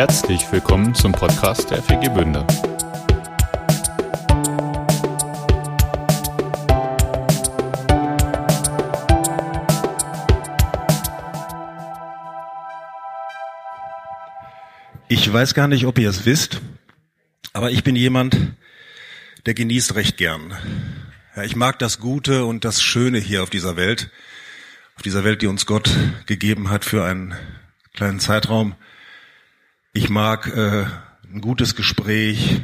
Herzlich willkommen zum Podcast der FG Bünde. Ich weiß gar nicht, ob ihr es wisst, aber ich bin jemand, der genießt recht gern. Ja, ich mag das Gute und das Schöne hier auf dieser Welt, auf dieser Welt, die uns Gott gegeben hat für einen kleinen Zeitraum. Ich mag äh, ein gutes Gespräch,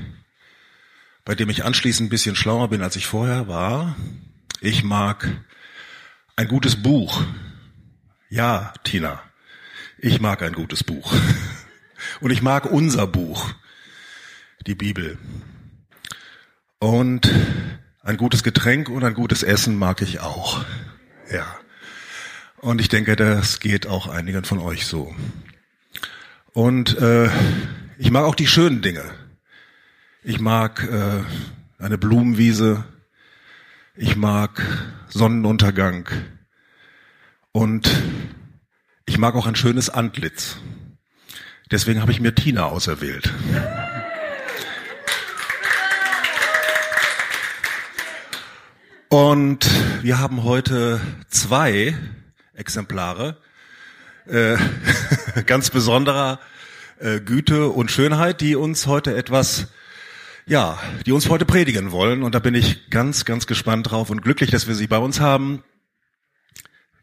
bei dem ich anschließend ein bisschen schlauer bin, als ich vorher war. Ich mag ein gutes Buch. Ja, Tina, ich mag ein gutes Buch. Und ich mag unser Buch, die Bibel. Und ein gutes Getränk und ein gutes Essen mag ich auch. Ja. Und ich denke, das geht auch einigen von euch so. Und äh, ich mag auch die schönen Dinge. Ich mag äh, eine Blumenwiese. Ich mag Sonnenuntergang. Und ich mag auch ein schönes Antlitz. Deswegen habe ich mir Tina auserwählt. Und wir haben heute zwei Exemplare äh, ganz besonderer äh, Güte und Schönheit, die uns heute etwas, ja, die uns heute predigen wollen. Und da bin ich ganz, ganz gespannt drauf und glücklich, dass wir sie bei uns haben.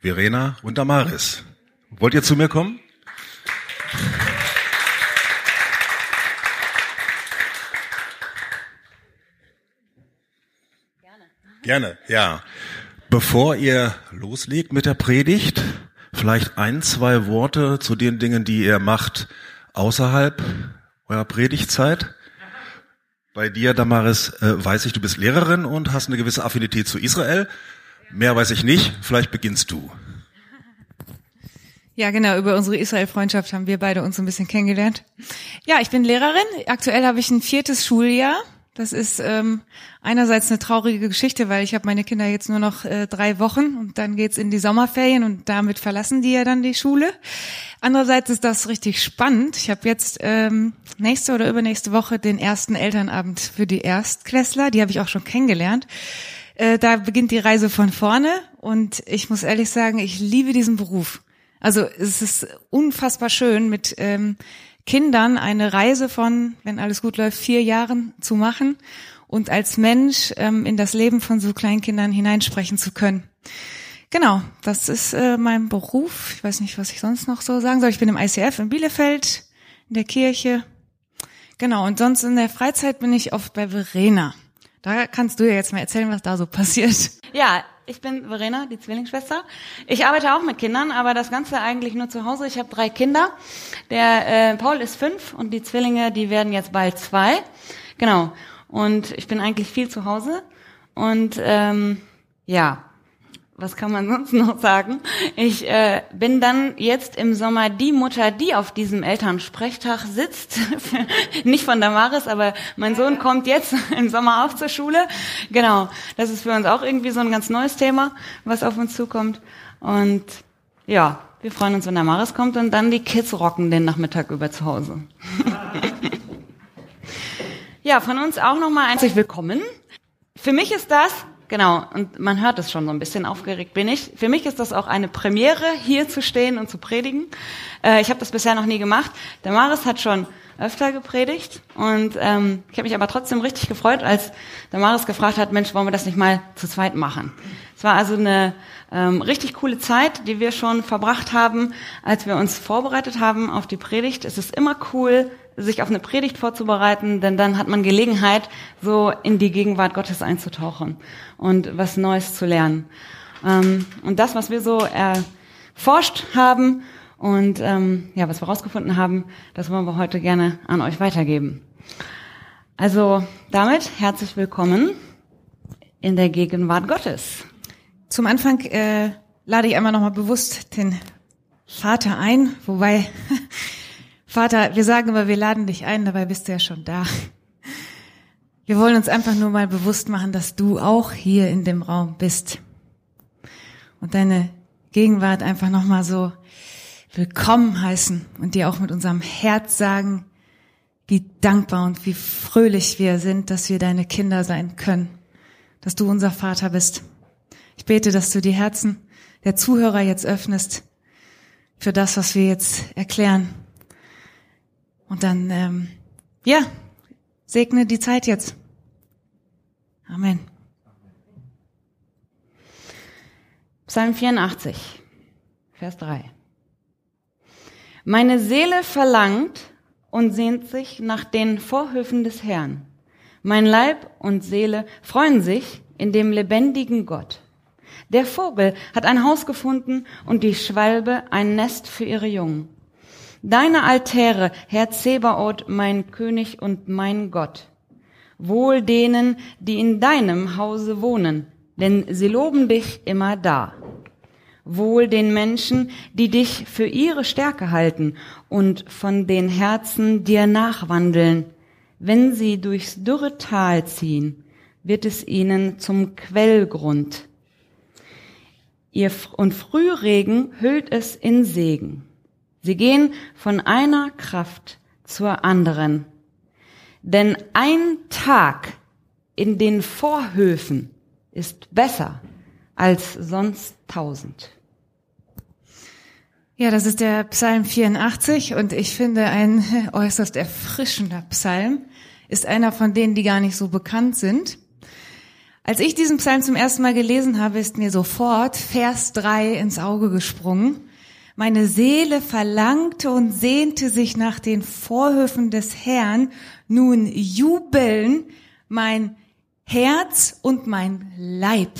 Verena und Damaris. Wollt ihr zu mir kommen? Gerne, ja. Bevor ihr loslegt mit der Predigt, vielleicht ein, zwei Worte zu den Dingen, die ihr macht außerhalb eurer Predigtzeit. Bei dir, Damaris, äh, weiß ich, du bist Lehrerin und hast eine gewisse Affinität zu Israel. Mehr weiß ich nicht. Vielleicht beginnst du. Ja, genau. Über unsere Israel-Freundschaft haben wir beide uns ein bisschen kennengelernt. Ja, ich bin Lehrerin. Aktuell habe ich ein viertes Schuljahr das ist ähm, einerseits eine traurige Geschichte, weil ich habe meine Kinder jetzt nur noch äh, drei Wochen und dann geht's in die Sommerferien und damit verlassen die ja dann die Schule. Andererseits ist das richtig spannend. Ich habe jetzt ähm, nächste oder übernächste Woche den ersten Elternabend für die Erstklässler. Die habe ich auch schon kennengelernt. Äh, da beginnt die Reise von vorne und ich muss ehrlich sagen, ich liebe diesen Beruf. Also es ist unfassbar schön mit ähm, Kindern eine Reise von, wenn alles gut läuft, vier Jahren zu machen und als Mensch ähm, in das Leben von so Kleinkindern hineinsprechen zu können. Genau, das ist äh, mein Beruf. Ich weiß nicht, was ich sonst noch so sagen soll. Ich bin im ICF in Bielefeld, in der Kirche. Genau, und sonst in der Freizeit bin ich oft bei Verena. Da kannst du ja jetzt mal erzählen, was da so passiert. Ja, ich bin Verena, die Zwillingsschwester. Ich arbeite auch mit Kindern, aber das Ganze eigentlich nur zu Hause. Ich habe drei Kinder. Der äh, Paul ist fünf und die Zwillinge, die werden jetzt bald zwei. Genau. Und ich bin eigentlich viel zu Hause. Und ähm, ja, was kann man sonst noch sagen? Ich äh, bin dann jetzt im Sommer die Mutter, die auf diesem Elternsprechtag sitzt. Nicht von Damaris, aber mein Sohn kommt jetzt im Sommer auch zur Schule. Genau, das ist für uns auch irgendwie so ein ganz neues Thema, was auf uns zukommt. Und ja, wir freuen uns, wenn Damaris kommt und dann die Kids rocken den Nachmittag über zu Hause. ja, von uns auch nochmal herzlich willkommen. Für mich ist das Genau, und man hört es schon so ein bisschen, aufgeregt bin ich. Für mich ist das auch eine Premiere, hier zu stehen und zu predigen. Äh, ich habe das bisher noch nie gemacht. Der Maris hat schon öfter gepredigt und ähm, ich habe mich aber trotzdem richtig gefreut, als der Maris gefragt hat, Mensch, wollen wir das nicht mal zu zweit machen? Es war also eine ähm, richtig coole Zeit, die wir schon verbracht haben, als wir uns vorbereitet haben auf die Predigt. Es ist immer cool, sich auf eine Predigt vorzubereiten, denn dann hat man Gelegenheit, so in die Gegenwart Gottes einzutauchen und was Neues zu lernen. Ähm, und das, was wir so erforscht haben und ähm, ja, was wir herausgefunden haben, das wollen wir heute gerne an euch weitergeben. Also damit herzlich willkommen in der Gegenwart Gottes. Zum Anfang äh, lade ich einmal nochmal bewusst den Vater ein, wobei Vater, wir sagen immer, wir laden dich ein, dabei bist du ja schon da. Wir wollen uns einfach nur mal bewusst machen, dass du auch hier in dem Raum bist. Und deine Gegenwart einfach nochmal so willkommen heißen und dir auch mit unserem Herz sagen, wie dankbar und wie fröhlich wir sind, dass wir deine Kinder sein können, dass du unser Vater bist. Ich bete, dass du die Herzen der Zuhörer jetzt öffnest für das, was wir jetzt erklären. Und dann, ähm, ja, segne die Zeit jetzt. Amen. Psalm 84, Vers 3. Meine Seele verlangt und sehnt sich nach den Vorhöfen des Herrn. Mein Leib und Seele freuen sich in dem lebendigen Gott. Der Vogel hat ein Haus gefunden und die Schwalbe ein Nest für ihre Jungen. Deine Altäre, Herr Zebaoth, mein König und mein Gott. Wohl denen, die in deinem Hause wohnen, denn sie loben dich immer da. Wohl den Menschen, die dich für ihre Stärke halten und von den Herzen dir nachwandeln. Wenn sie durchs dürre Tal ziehen, wird es ihnen zum Quellgrund. Ihr und Frühregen hüllt es in Segen. Sie gehen von einer Kraft zur anderen. Denn ein Tag in den Vorhöfen ist besser als sonst tausend. Ja, das ist der Psalm 84 und ich finde ein äußerst erfrischender Psalm. Ist einer von denen, die gar nicht so bekannt sind. Als ich diesen Psalm zum ersten Mal gelesen habe, ist mir sofort Vers 3 ins Auge gesprungen. Meine Seele verlangte und sehnte sich nach den Vorhöfen des Herrn. Nun jubeln mein Herz und mein Leib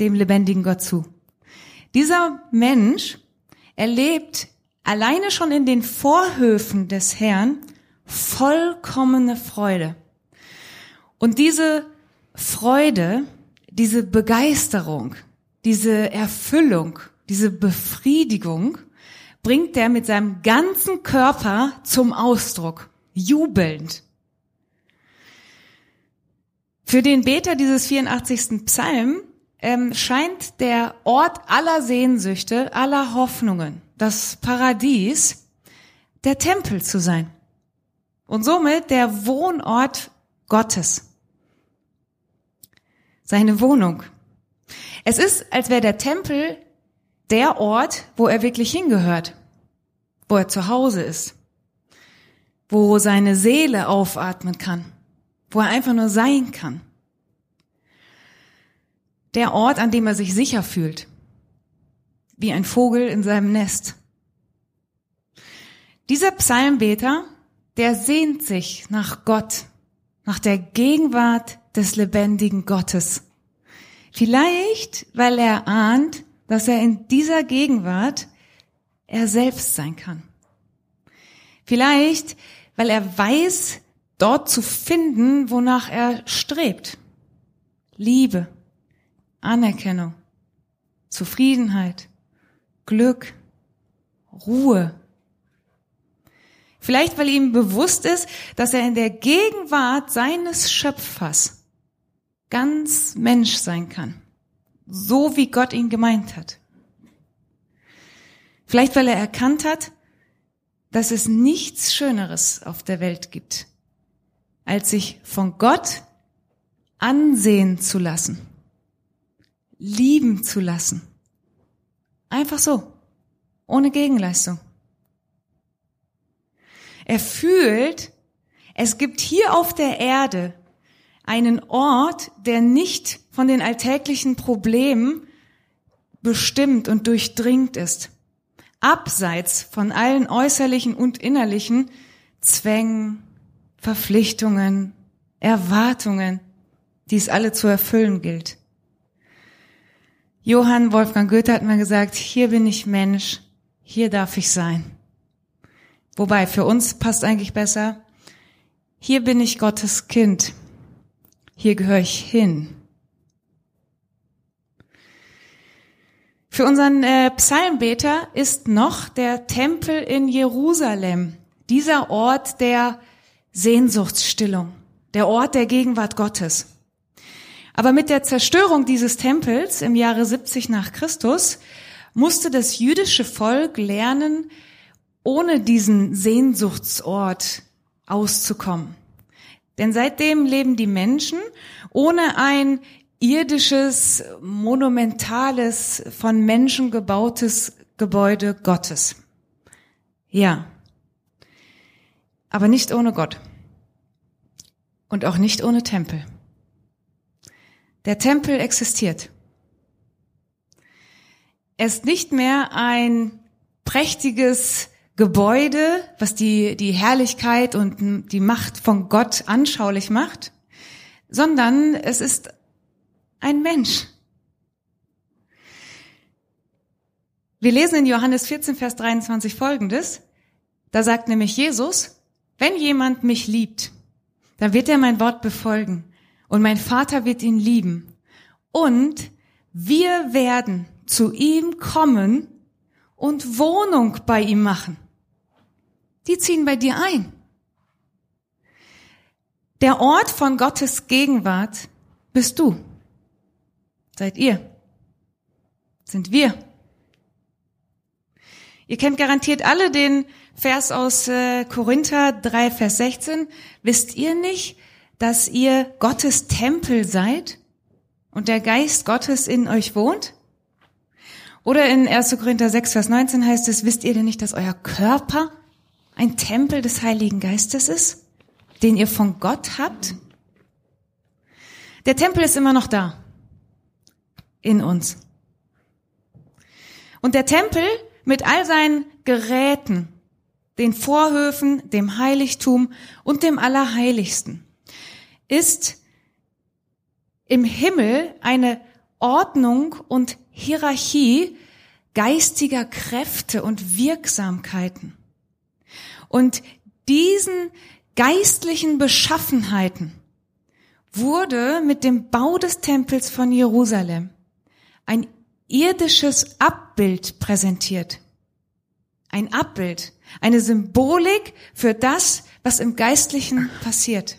dem lebendigen Gott zu. Dieser Mensch erlebt alleine schon in den Vorhöfen des Herrn vollkommene Freude. Und diese Freude, diese Begeisterung, diese Erfüllung, diese Befriedigung bringt er mit seinem ganzen Körper zum Ausdruck, jubelnd. Für den Beter dieses 84. Psalm ähm, scheint der Ort aller Sehnsüchte, aller Hoffnungen, das Paradies, der Tempel zu sein. Und somit der Wohnort Gottes. Seine Wohnung. Es ist, als wäre der Tempel der Ort, wo er wirklich hingehört, wo er zu Hause ist, wo seine Seele aufatmen kann, wo er einfach nur sein kann der Ort, an dem er sich sicher fühlt, wie ein Vogel in seinem Nest. Dieser Psalmbeter, der sehnt sich nach Gott, nach der Gegenwart des lebendigen Gottes. Vielleicht, weil er ahnt, dass er in dieser Gegenwart er selbst sein kann. Vielleicht, weil er weiß, dort zu finden, wonach er strebt. Liebe, Anerkennung, Zufriedenheit, Glück, Ruhe. Vielleicht, weil ihm bewusst ist, dass er in der Gegenwart seines Schöpfers ganz Mensch sein kann, so wie Gott ihn gemeint hat. Vielleicht, weil er erkannt hat, dass es nichts Schöneres auf der Welt gibt, als sich von Gott ansehen zu lassen lieben zu lassen. Einfach so, ohne Gegenleistung. Er fühlt, es gibt hier auf der Erde einen Ort, der nicht von den alltäglichen Problemen bestimmt und durchdringt ist. Abseits von allen äußerlichen und innerlichen Zwängen, Verpflichtungen, Erwartungen, die es alle zu erfüllen gilt. Johann Wolfgang Goethe hat mal gesagt, hier bin ich Mensch, hier darf ich sein. Wobei für uns passt eigentlich besser, hier bin ich Gottes Kind, hier gehöre ich hin. Für unseren äh, Psalmbeter ist noch der Tempel in Jerusalem, dieser Ort der Sehnsuchtsstillung, der Ort der Gegenwart Gottes. Aber mit der Zerstörung dieses Tempels im Jahre 70 nach Christus musste das jüdische Volk lernen, ohne diesen Sehnsuchtsort auszukommen. Denn seitdem leben die Menschen ohne ein irdisches, monumentales, von Menschen gebautes Gebäude Gottes. Ja. Aber nicht ohne Gott. Und auch nicht ohne Tempel. Der Tempel existiert. Er ist nicht mehr ein prächtiges Gebäude, was die, die Herrlichkeit und die Macht von Gott anschaulich macht, sondern es ist ein Mensch. Wir lesen in Johannes 14, Vers 23 folgendes. Da sagt nämlich Jesus, wenn jemand mich liebt, dann wird er mein Wort befolgen und mein Vater wird ihn lieben. Und wir werden zu ihm kommen und Wohnung bei ihm machen. Die ziehen bei dir ein. Der Ort von Gottes Gegenwart bist du. Seid ihr. Sind wir. Ihr kennt garantiert alle den Vers aus äh, Korinther 3, Vers 16. Wisst ihr nicht, dass ihr Gottes Tempel seid und der Geist Gottes in euch wohnt? Oder in 1. Korinther 6, Vers 19 heißt es, wisst ihr denn nicht, dass euer Körper ein Tempel des Heiligen Geistes ist, den ihr von Gott habt? Der Tempel ist immer noch da. In uns. Und der Tempel mit all seinen Geräten, den Vorhöfen, dem Heiligtum und dem Allerheiligsten, ist im Himmel eine Ordnung und Hierarchie geistiger Kräfte und Wirksamkeiten. Und diesen geistlichen Beschaffenheiten wurde mit dem Bau des Tempels von Jerusalem ein irdisches Abbild präsentiert. Ein Abbild, eine Symbolik für das, was im Geistlichen passiert.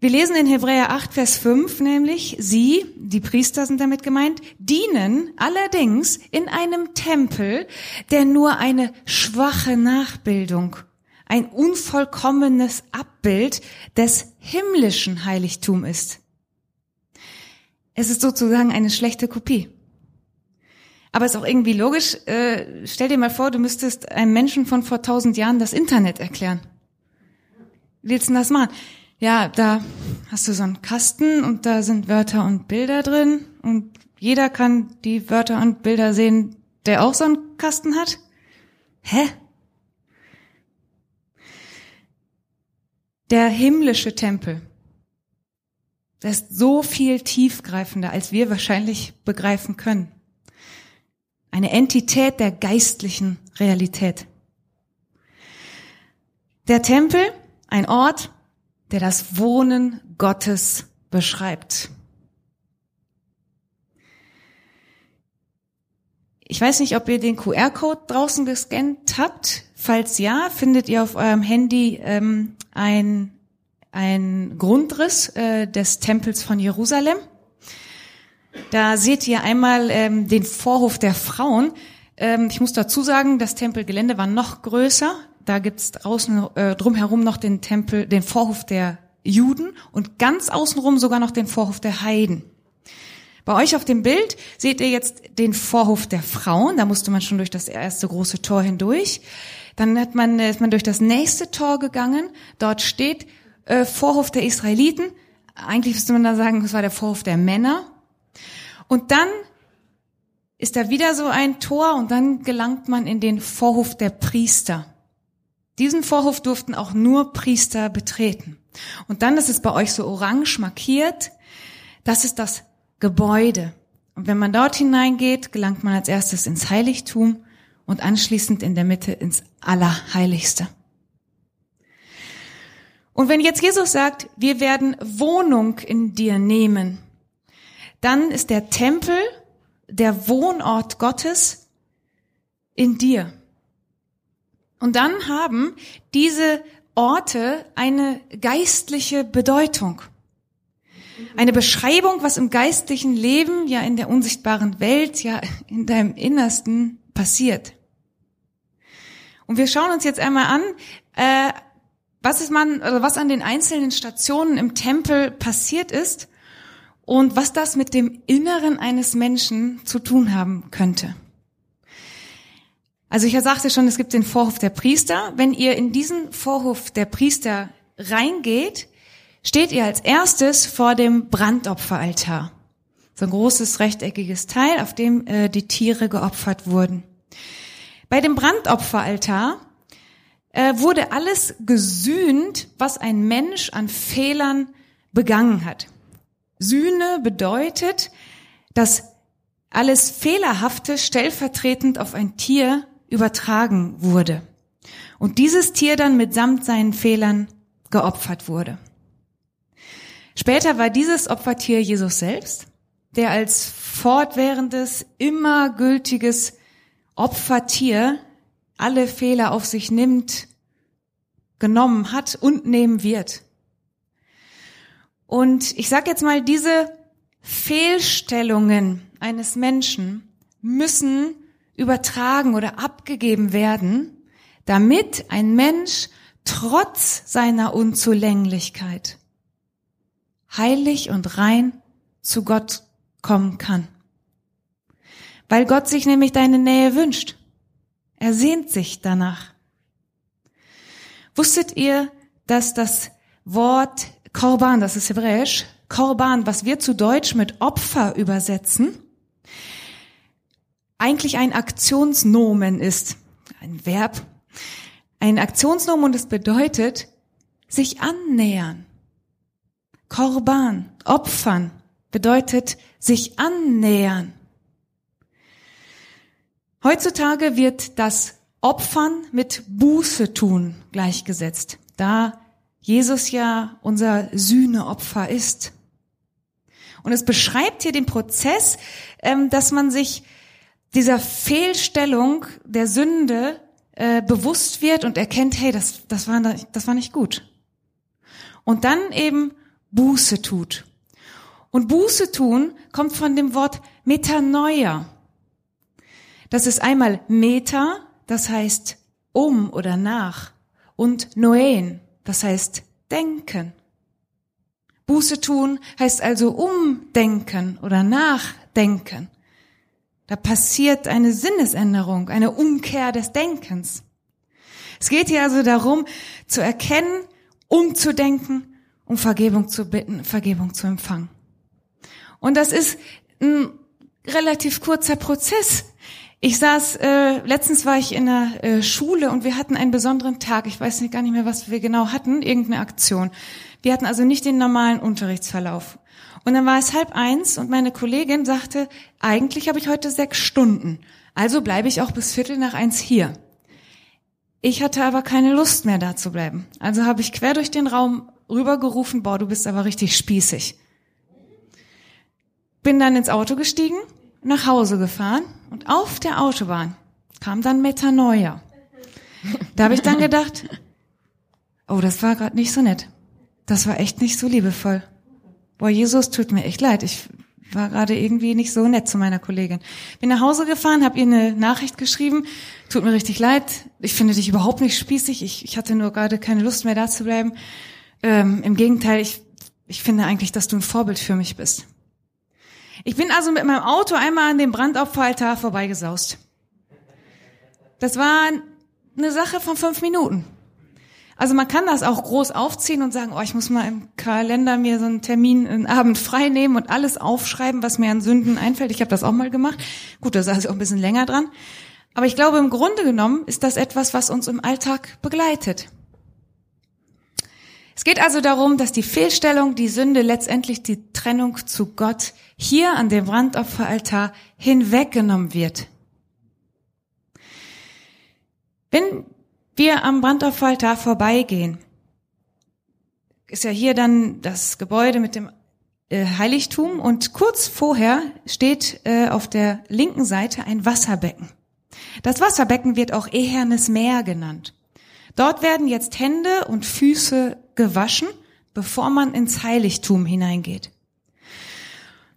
Wir lesen in Hebräer 8, Vers 5 nämlich, sie, die Priester sind damit gemeint, dienen allerdings in einem Tempel, der nur eine schwache Nachbildung, ein unvollkommenes Abbild des himmlischen Heiligtum ist. Es ist sozusagen eine schlechte Kopie. Aber ist auch irgendwie logisch. Äh, stell dir mal vor, du müsstest einem Menschen von vor tausend Jahren das Internet erklären. Willst du das machen? Ja, da hast du so einen Kasten und da sind Wörter und Bilder drin und jeder kann die Wörter und Bilder sehen, der auch so einen Kasten hat. Hä? Der himmlische Tempel das ist so viel tiefgreifender, als wir wahrscheinlich begreifen können. Eine Entität der geistlichen Realität. Der Tempel, ein Ort, der das Wohnen Gottes beschreibt. Ich weiß nicht, ob ihr den QR-Code draußen gescannt habt. Falls ja, findet ihr auf eurem Handy ähm, ein ein Grundriss äh, des Tempels von Jerusalem. Da seht ihr einmal ähm, den Vorhof der Frauen. Ähm, ich muss dazu sagen, das Tempelgelände war noch größer. Da gibt's draußen äh, drumherum noch den Tempel, den Vorhof der Juden und ganz außenrum sogar noch den Vorhof der Heiden. Bei euch auf dem Bild seht ihr jetzt den Vorhof der Frauen. Da musste man schon durch das erste große Tor hindurch. Dann hat man, ist man durch das nächste Tor gegangen. Dort steht äh, Vorhof der Israeliten. Eigentlich müsste man da sagen, es war der Vorhof der Männer. Und dann ist da wieder so ein Tor und dann gelangt man in den Vorhof der Priester. Diesen Vorhof durften auch nur Priester betreten. Und dann ist es bei euch so orange markiert. Das ist das Gebäude. Und wenn man dort hineingeht, gelangt man als erstes ins Heiligtum und anschließend in der Mitte ins Allerheiligste. Und wenn jetzt Jesus sagt, wir werden Wohnung in dir nehmen, dann ist der Tempel der Wohnort Gottes in dir. Und dann haben diese Orte eine geistliche Bedeutung. Eine Beschreibung, was im geistlichen Leben, ja in der unsichtbaren Welt, ja in deinem Innersten passiert. Und wir schauen uns jetzt einmal an, äh, was ist man, also was an den einzelnen Stationen im Tempel passiert ist und was das mit dem Inneren eines Menschen zu tun haben könnte. Also ich sagte schon, es gibt den Vorhof der Priester. Wenn ihr in diesen Vorhof der Priester reingeht, steht ihr als erstes vor dem Brandopferaltar. So ein großes rechteckiges Teil, auf dem äh, die Tiere geopfert wurden. Bei dem Brandopferaltar äh, wurde alles gesühnt, was ein Mensch an Fehlern begangen hat. Sühne bedeutet, dass alles Fehlerhafte stellvertretend auf ein Tier übertragen wurde. Und dieses Tier dann mitsamt seinen Fehlern geopfert wurde. Später war dieses Opfertier Jesus selbst, der als fortwährendes, immer gültiges Opfertier alle Fehler auf sich nimmt, genommen hat und nehmen wird. Und ich sage jetzt mal, diese Fehlstellungen eines Menschen müssen übertragen oder abgegeben werden, damit ein Mensch trotz seiner Unzulänglichkeit heilig und rein zu Gott kommen kann. Weil Gott sich nämlich deine Nähe wünscht. Er sehnt sich danach. Wusstet ihr, dass das Wort Korban, das ist hebräisch, Korban, was wir zu Deutsch mit Opfer übersetzen, eigentlich ein Aktionsnomen ist, ein Verb, ein Aktionsnomen und es bedeutet sich annähern. Korban, opfern, bedeutet sich annähern. Heutzutage wird das Opfern mit Buße tun gleichgesetzt, da Jesus ja unser Sühneopfer ist. Und es beschreibt hier den Prozess, ähm, dass man sich dieser Fehlstellung der Sünde äh, bewusst wird und erkennt, hey, das, das, war, das war nicht gut. Und dann eben Buße tut. Und Buße tun kommt von dem Wort Metanoia. Das ist einmal Meta, das heißt um oder nach, und Noen, das heißt denken. Buße tun heißt also umdenken oder nachdenken. Da passiert eine Sinnesänderung, eine Umkehr des Denkens. Es geht hier also darum, zu erkennen, umzudenken, um Vergebung zu bitten, Vergebung zu empfangen. Und das ist ein relativ kurzer Prozess. Ich saß, äh, letztens war ich in der äh, Schule und wir hatten einen besonderen Tag. Ich weiß nicht, gar nicht mehr, was wir genau hatten, irgendeine Aktion. Wir hatten also nicht den normalen Unterrichtsverlauf. Und dann war es halb eins und meine Kollegin sagte, eigentlich habe ich heute sechs Stunden. Also bleibe ich auch bis Viertel nach eins hier. Ich hatte aber keine Lust mehr da zu bleiben. Also habe ich quer durch den Raum rübergerufen, boah, du bist aber richtig spießig. Bin dann ins Auto gestiegen, nach Hause gefahren und auf der Autobahn kam dann Metanoia. Da habe ich dann gedacht, oh, das war gerade nicht so nett. Das war echt nicht so liebevoll boah, Jesus, tut mir echt leid. Ich war gerade irgendwie nicht so nett zu meiner Kollegin. Bin nach Hause gefahren, habe ihr eine Nachricht geschrieben. Tut mir richtig leid. Ich finde dich überhaupt nicht spießig. Ich, ich hatte nur gerade keine Lust mehr da zu bleiben. Ähm, Im Gegenteil, ich, ich finde eigentlich, dass du ein Vorbild für mich bist. Ich bin also mit meinem Auto einmal an dem Brandopferaltar vorbeigesaust. Das war eine Sache von fünf Minuten. Also man kann das auch groß aufziehen und sagen, oh, ich muss mal im Kalender mir so einen Termin, einen Abend frei nehmen und alles aufschreiben, was mir an Sünden einfällt. Ich habe das auch mal gemacht. Gut, da saß ich auch ein bisschen länger dran. Aber ich glaube, im Grunde genommen ist das etwas, was uns im Alltag begleitet. Es geht also darum, dass die Fehlstellung, die Sünde, letztendlich die Trennung zu Gott hier an dem Brandopferaltar hinweggenommen wird. Wenn wir am Brandopferaltar vorbeigehen, ist ja hier dann das Gebäude mit dem äh, Heiligtum und kurz vorher steht äh, auf der linken Seite ein Wasserbecken. Das Wasserbecken wird auch Ehernes Meer genannt. Dort werden jetzt Hände und Füße gewaschen, bevor man ins Heiligtum hineingeht.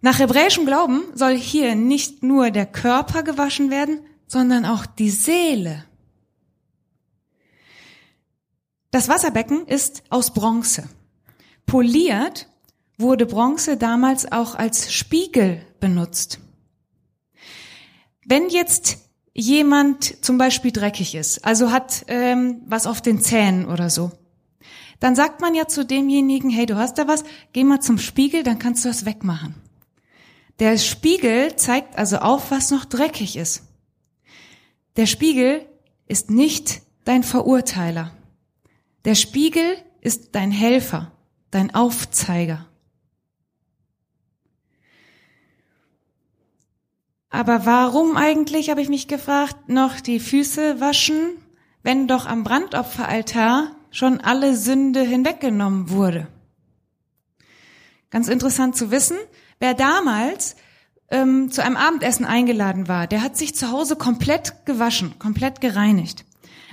Nach hebräischem Glauben soll hier nicht nur der Körper gewaschen werden, sondern auch die Seele. Das Wasserbecken ist aus Bronze. Poliert wurde Bronze damals auch als Spiegel benutzt. Wenn jetzt jemand zum Beispiel dreckig ist, also hat ähm, was auf den Zähnen oder so, dann sagt man ja zu demjenigen, hey, du hast da was, geh mal zum Spiegel, dann kannst du das wegmachen. Der Spiegel zeigt also auf, was noch dreckig ist. Der Spiegel ist nicht dein Verurteiler. Der Spiegel ist dein Helfer, dein Aufzeiger. Aber warum eigentlich, habe ich mich gefragt, noch die Füße waschen, wenn doch am Brandopferaltar schon alle Sünde hinweggenommen wurde? Ganz interessant zu wissen, wer damals ähm, zu einem Abendessen eingeladen war, der hat sich zu Hause komplett gewaschen, komplett gereinigt.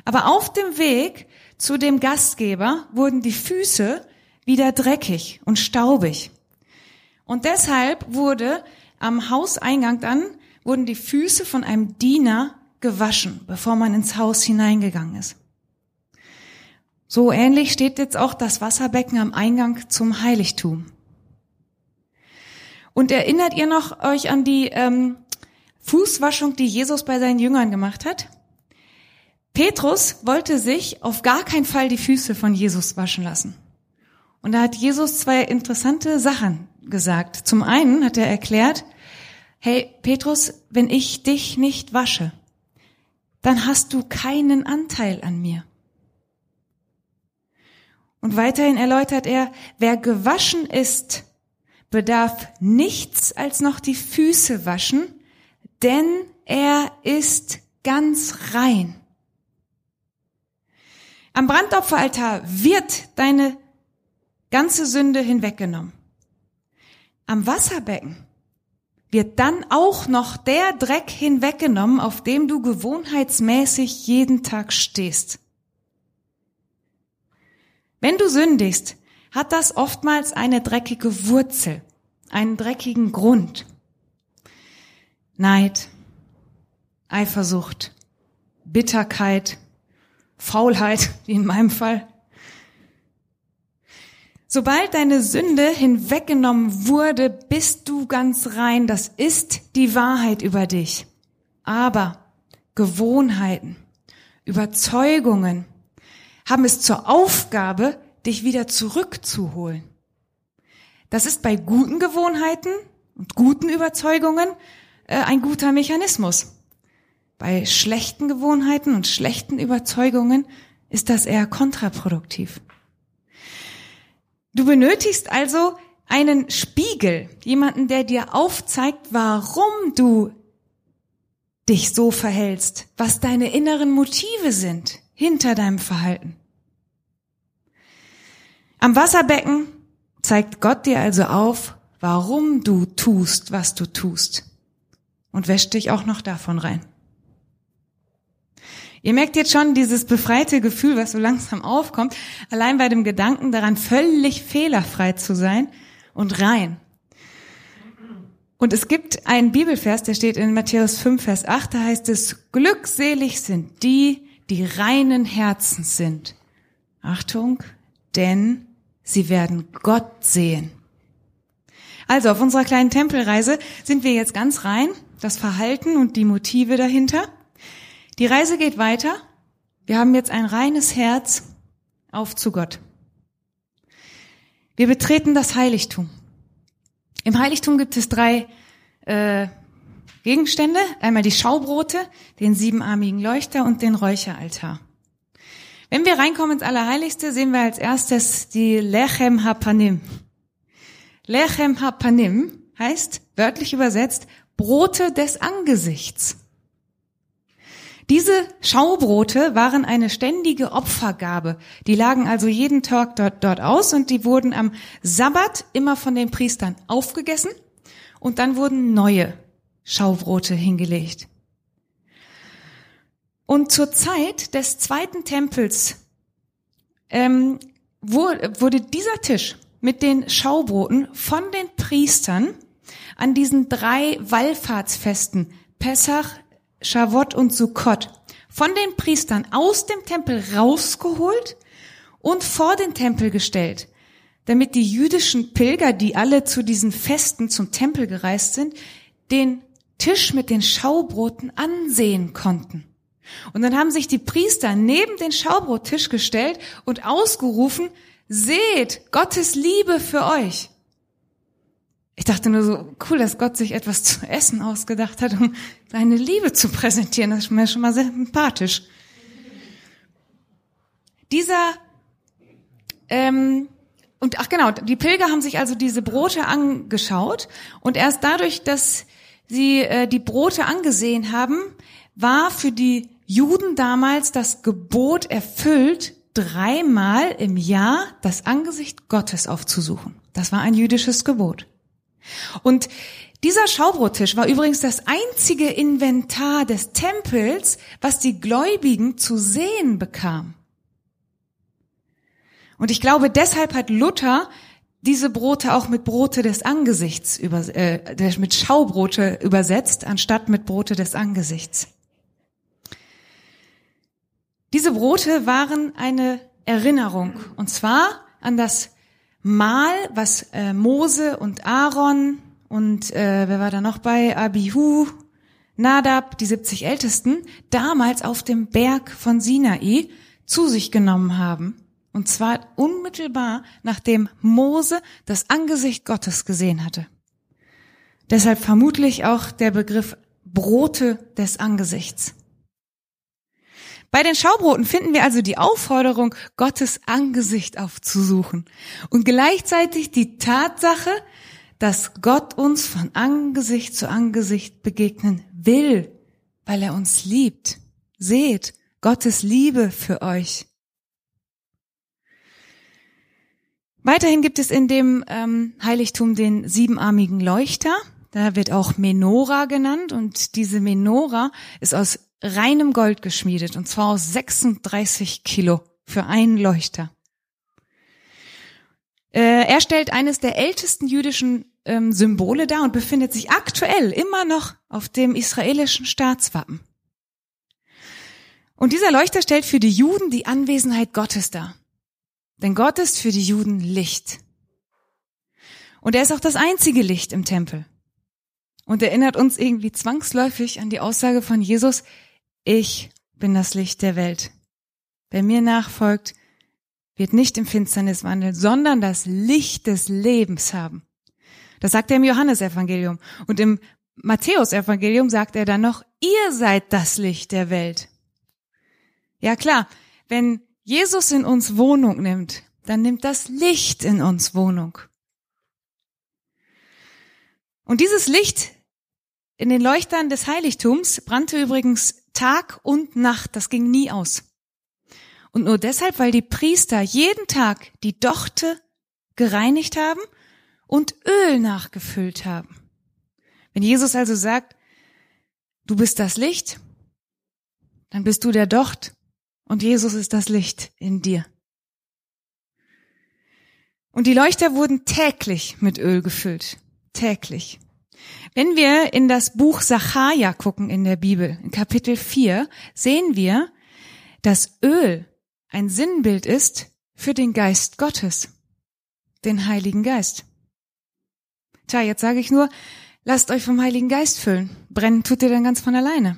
Aber auf dem Weg zu dem Gastgeber wurden die Füße wieder dreckig und staubig. Und deshalb wurde am Hauseingang dann wurden die Füße von einem Diener gewaschen, bevor man ins Haus hineingegangen ist. So ähnlich steht jetzt auch das Wasserbecken am Eingang zum Heiligtum. Und erinnert ihr noch euch an die ähm, Fußwaschung, die Jesus bei seinen Jüngern gemacht hat? Petrus wollte sich auf gar keinen Fall die Füße von Jesus waschen lassen. Und da hat Jesus zwei interessante Sachen gesagt. Zum einen hat er erklärt, hey Petrus, wenn ich dich nicht wasche, dann hast du keinen Anteil an mir. Und weiterhin erläutert er, wer gewaschen ist, bedarf nichts als noch die Füße waschen, denn er ist ganz rein. Am Brandopferaltar wird deine ganze Sünde hinweggenommen. Am Wasserbecken wird dann auch noch der Dreck hinweggenommen, auf dem du gewohnheitsmäßig jeden Tag stehst. Wenn du sündigst, hat das oftmals eine dreckige Wurzel, einen dreckigen Grund. Neid, Eifersucht, Bitterkeit, Faulheit, wie in meinem Fall, Sobald deine Sünde hinweggenommen wurde, bist du ganz rein. Das ist die Wahrheit über dich. Aber Gewohnheiten, Überzeugungen haben es zur Aufgabe, dich wieder zurückzuholen. Das ist bei guten Gewohnheiten und guten Überzeugungen äh, ein guter Mechanismus. Bei schlechten Gewohnheiten und schlechten Überzeugungen ist das eher kontraproduktiv. Du benötigst also einen Spiegel, jemanden, der dir aufzeigt, warum du dich so verhältst, was deine inneren Motive sind hinter deinem Verhalten. Am Wasserbecken zeigt Gott dir also auf, warum du tust, was du tust und wäscht dich auch noch davon rein. Ihr merkt jetzt schon dieses befreite Gefühl, was so langsam aufkommt, allein bei dem Gedanken daran, völlig fehlerfrei zu sein und rein. Und es gibt einen Bibelvers, der steht in Matthäus 5, Vers 8, da heißt es, glückselig sind die, die reinen Herzens sind. Achtung, denn sie werden Gott sehen. Also auf unserer kleinen Tempelreise sind wir jetzt ganz rein, das Verhalten und die Motive dahinter. Die Reise geht weiter. Wir haben jetzt ein reines Herz auf zu Gott. Wir betreten das Heiligtum. Im Heiligtum gibt es drei äh, Gegenstände. Einmal die Schaubrote, den siebenarmigen Leuchter und den Räucheraltar. Wenn wir reinkommen ins Allerheiligste, sehen wir als erstes die Lechem Hapanim. Lechem Hapanim heißt, wörtlich übersetzt, Brote des Angesichts. Diese Schaubrote waren eine ständige Opfergabe. Die lagen also jeden Tag dort, dort aus und die wurden am Sabbat immer von den Priestern aufgegessen und dann wurden neue Schaubrote hingelegt. Und zur Zeit des zweiten Tempels ähm, wurde, dieser Tisch mit den Schaubroten von den Priestern an diesen drei Wallfahrtsfesten, Pessach, Shavuot und Sukkot, von den Priestern aus dem Tempel rausgeholt und vor den Tempel gestellt, damit die jüdischen Pilger, die alle zu diesen Festen zum Tempel gereist sind, den Tisch mit den Schaubroten ansehen konnten. Und dann haben sich die Priester neben den Schaubrottisch gestellt und ausgerufen, seht Gottes Liebe für euch. Ich dachte nur so, cool, dass Gott sich etwas zu essen ausgedacht hat, um seine Liebe zu präsentieren. Das ist mir schon mal sehr sympathisch. Dieser, ähm, und ach genau, die Pilger haben sich also diese Brote angeschaut und erst dadurch, dass sie äh, die Brote angesehen haben, war für die Juden damals das Gebot erfüllt, dreimal im Jahr das Angesicht Gottes aufzusuchen. Das war ein jüdisches Gebot. Und dieser Schaubrottisch war übrigens das einzige Inventar des Tempels, was die Gläubigen zu sehen bekamen. Und ich glaube, deshalb hat Luther diese Brote auch mit Brote des Angesichts über, äh, mit Schaubrote übersetzt, anstatt mit Brote des Angesichts. Diese Brote waren eine Erinnerung, und zwar an das Mahl, was äh, Mose und Aaron und äh, wer war da noch bei? Abihu, Nadab, die 70 Ältesten, damals auf dem Berg von Sinai zu sich genommen haben. Und zwar unmittelbar, nachdem Mose das Angesicht Gottes gesehen hatte. Deshalb vermutlich auch der Begriff Brote des Angesichts. Bei den Schaubroten finden wir also die Aufforderung, Gottes Angesicht aufzusuchen und gleichzeitig die Tatsache, dass Gott uns von Angesicht zu Angesicht begegnen will, weil er uns liebt. Seht Gottes Liebe für euch. Weiterhin gibt es in dem ähm, Heiligtum den siebenarmigen Leuchter. Da wird auch Menora genannt und diese Menora ist aus reinem Gold geschmiedet und zwar aus 36 Kilo für einen Leuchter. Äh, er stellt eines der ältesten jüdischen ähm, Symbole dar und befindet sich aktuell immer noch auf dem israelischen Staatswappen. Und dieser Leuchter stellt für die Juden die Anwesenheit Gottes dar. Denn Gott ist für die Juden Licht. Und er ist auch das einzige Licht im Tempel. Und erinnert uns irgendwie zwangsläufig an die Aussage von Jesus, ich bin das Licht der Welt. Wer mir nachfolgt, wird nicht im Finsternis wandeln, sondern das Licht des Lebens haben. Das sagt er im Johannesevangelium. Und im Matthäusevangelium sagt er dann noch, ihr seid das Licht der Welt. Ja klar, wenn Jesus in uns Wohnung nimmt, dann nimmt das Licht in uns Wohnung. Und dieses Licht in den Leuchtern des Heiligtums brannte übrigens Tag und Nacht, das ging nie aus. Und nur deshalb, weil die Priester jeden Tag die Dochte gereinigt haben und Öl nachgefüllt haben. Wenn Jesus also sagt, du bist das Licht, dann bist du der Docht und Jesus ist das Licht in dir. Und die Leuchter wurden täglich mit Öl gefüllt. Täglich. Wenn wir in das Buch Sacharja gucken in der Bibel, in Kapitel 4, sehen wir, dass Öl ein Sinnbild ist für den Geist Gottes, den Heiligen Geist. Tja, jetzt sage ich nur, lasst euch vom Heiligen Geist füllen. Brennen tut ihr dann ganz von alleine.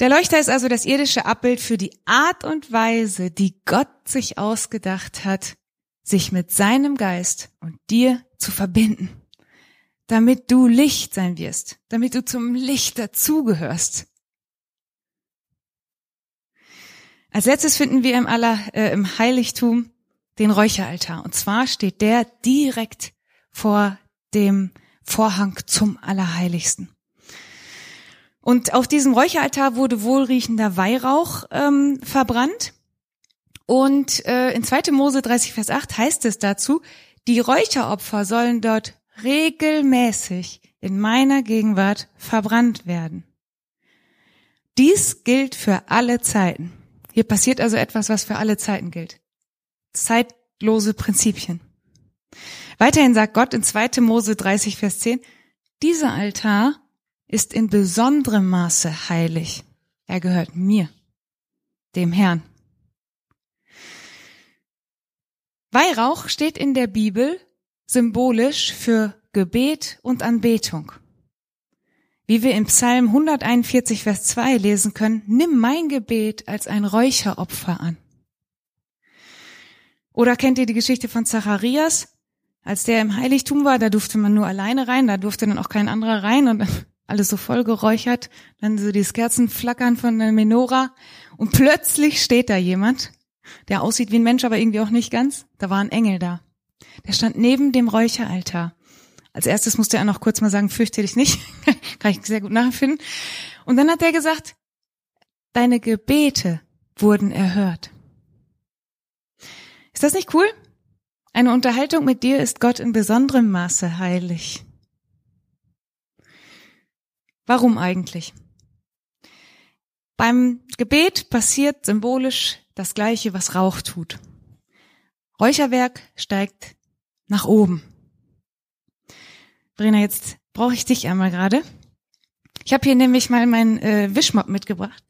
Der Leuchter ist also das irdische Abbild für die Art und Weise, die Gott sich ausgedacht hat, sich mit seinem Geist und dir zu verbinden, damit du Licht sein wirst, damit du zum Licht dazugehörst. Als letztes finden wir im, Aller, äh, im Heiligtum den Räucheraltar. Und zwar steht der direkt vor dem Vorhang zum Allerheiligsten. Und auf diesem Räucheraltar wurde wohlriechender Weihrauch ähm, verbrannt. Und äh, in 2. Mose 30, Vers 8 heißt es dazu, die Räucheropfer sollen dort regelmäßig in meiner Gegenwart verbrannt werden. Dies gilt für alle Zeiten. Hier passiert also etwas, was für alle Zeiten gilt. Zeitlose Prinzipien. Weiterhin sagt Gott in 2. Mose 30, Vers 10, dieser Altar ist in besonderem Maße heilig. Er gehört mir, dem Herrn. Weihrauch steht in der Bibel symbolisch für Gebet und Anbetung. Wie wir im Psalm 141, Vers 2 lesen können, nimm mein Gebet als ein Räucheropfer an. Oder kennt ihr die Geschichte von Zacharias? Als der im Heiligtum war, da durfte man nur alleine rein, da durfte dann auch kein anderer rein und alles so voll geräuchert, dann so die Kerzen flackern von der Menora und plötzlich steht da jemand, der aussieht wie ein Mensch, aber irgendwie auch nicht ganz. Da war ein Engel da. Der stand neben dem Räucheraltar. Als erstes musste er noch kurz mal sagen, fürchte dich nicht. Kann ich sehr gut nachempfinden. Und dann hat er gesagt, deine Gebete wurden erhört. Ist das nicht cool? Eine Unterhaltung mit dir ist Gott in besonderem Maße heilig. Warum eigentlich? Beim Gebet passiert symbolisch das Gleiche, was Rauch tut. Räucherwerk steigt nach oben. Brenner, jetzt brauche ich dich einmal gerade. Ich habe hier nämlich mal meinen äh, Wischmopp mitgebracht.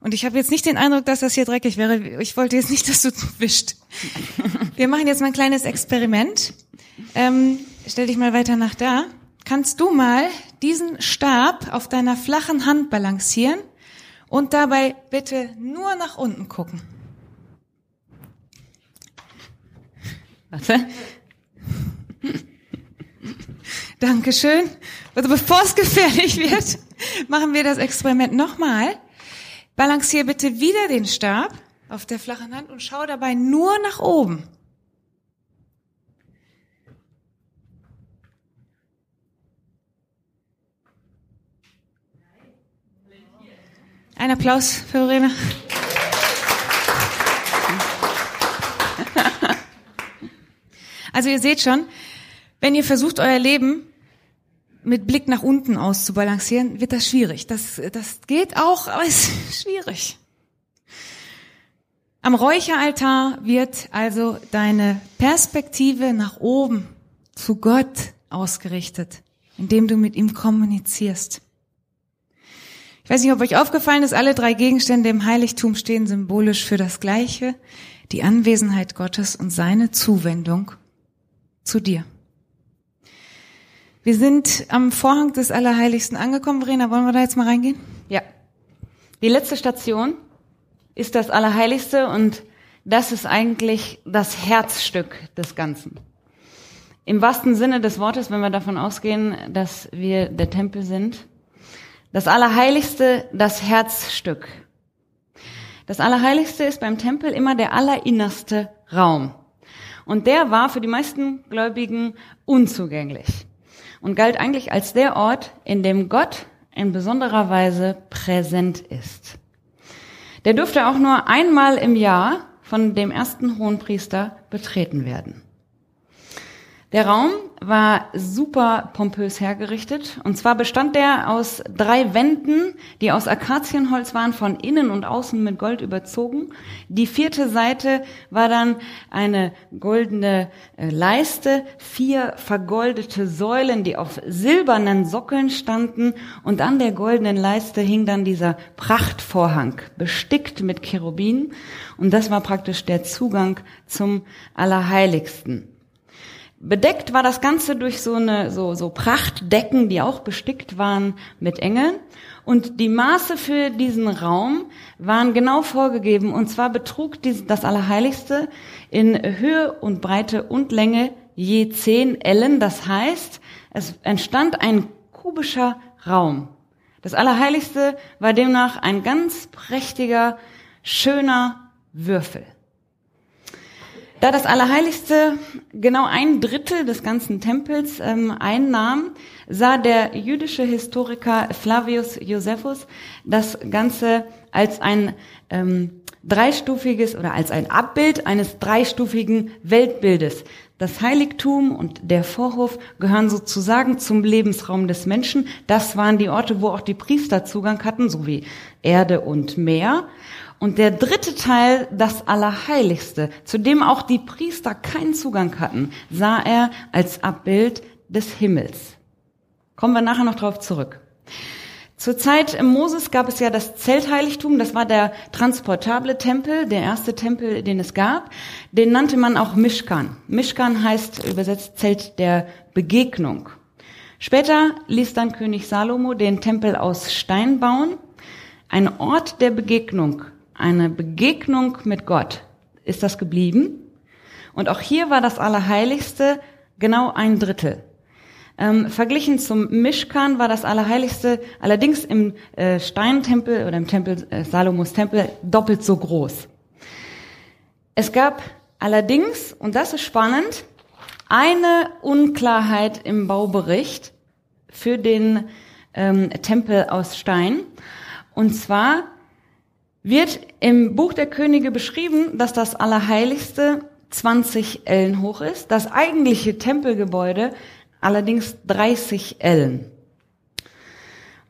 Und ich habe jetzt nicht den Eindruck, dass das hier dreckig wäre. Ich wollte jetzt nicht, dass du wischt. Wir machen jetzt mal ein kleines Experiment. Ähm, stell dich mal weiter nach da. Kannst du mal diesen Stab auf deiner flachen Hand balancieren und dabei bitte nur nach unten gucken. Warte. Dankeschön. Also bevor es gefährlich wird, machen wir das Experiment nochmal. Balancier bitte wieder den Stab auf der flachen Hand und schau dabei nur nach oben. Ein Applaus für Verena. Also ihr seht schon, wenn ihr versucht, euer Leben mit Blick nach unten auszubalancieren, wird das schwierig. Das, das geht auch, aber es ist schwierig. Am Räucheraltar wird also deine Perspektive nach oben zu Gott ausgerichtet, indem du mit ihm kommunizierst. Ich weiß nicht, ob euch aufgefallen ist, alle drei Gegenstände im Heiligtum stehen symbolisch für das Gleiche, die Anwesenheit Gottes und seine Zuwendung zu dir. Wir sind am Vorhang des Allerheiligsten angekommen. Verena, wollen wir da jetzt mal reingehen? Ja. Die letzte Station ist das Allerheiligste und das ist eigentlich das Herzstück des Ganzen. Im wahrsten Sinne des Wortes, wenn wir davon ausgehen, dass wir der Tempel sind, das Allerheiligste, das Herzstück. Das Allerheiligste ist beim Tempel immer der allerinnerste Raum. Und der war für die meisten Gläubigen unzugänglich und galt eigentlich als der Ort, in dem Gott in besonderer Weise präsent ist. Der dürfte auch nur einmal im Jahr von dem ersten Hohenpriester betreten werden. Der Raum war super pompös hergerichtet. Und zwar bestand der aus drei Wänden, die aus Akazienholz waren, von innen und außen mit Gold überzogen. Die vierte Seite war dann eine goldene äh, Leiste, vier vergoldete Säulen, die auf silbernen Sockeln standen. Und an der goldenen Leiste hing dann dieser Prachtvorhang, bestickt mit Cherubinen. Und das war praktisch der Zugang zum Allerheiligsten. Bedeckt war das Ganze durch so eine so, so Prachtdecken, die auch bestickt waren mit Engeln. Und die Maße für diesen Raum waren genau vorgegeben. Und zwar betrug dies, das Allerheiligste in Höhe und Breite und Länge je zehn Ellen. Das heißt, es entstand ein kubischer Raum. Das Allerheiligste war demnach ein ganz prächtiger, schöner Würfel. Da das Allerheiligste genau ein Drittel des ganzen Tempels ähm, einnahm, sah der jüdische Historiker Flavius Josephus das Ganze als ein ähm, dreistufiges oder als ein Abbild eines dreistufigen Weltbildes. Das Heiligtum und der Vorhof gehören sozusagen zum Lebensraum des Menschen. Das waren die Orte, wo auch die Priester Zugang hatten, sowie Erde und Meer. Und der dritte Teil, das Allerheiligste, zu dem auch die Priester keinen Zugang hatten, sah er als Abbild des Himmels. Kommen wir nachher noch drauf zurück. Zur Zeit Moses gab es ja das Zeltheiligtum, das war der transportable Tempel, der erste Tempel, den es gab. Den nannte man auch Mishkan. Mishkan heißt übersetzt Zelt der Begegnung. Später ließ dann König Salomo den Tempel aus Stein bauen. Ein Ort der Begegnung, eine Begegnung mit Gott ist das geblieben. Und auch hier war das Allerheiligste genau ein Drittel. Ähm, verglichen zum Mishkan war das Allerheiligste allerdings im äh, Steintempel oder im Tempel äh, Salomos Tempel doppelt so groß. Es gab allerdings, und das ist spannend, eine Unklarheit im Baubericht für den ähm, Tempel aus Stein. Und zwar wird im Buch der Könige beschrieben, dass das Allerheiligste 20 Ellen hoch ist, das eigentliche Tempelgebäude allerdings 30 Ellen.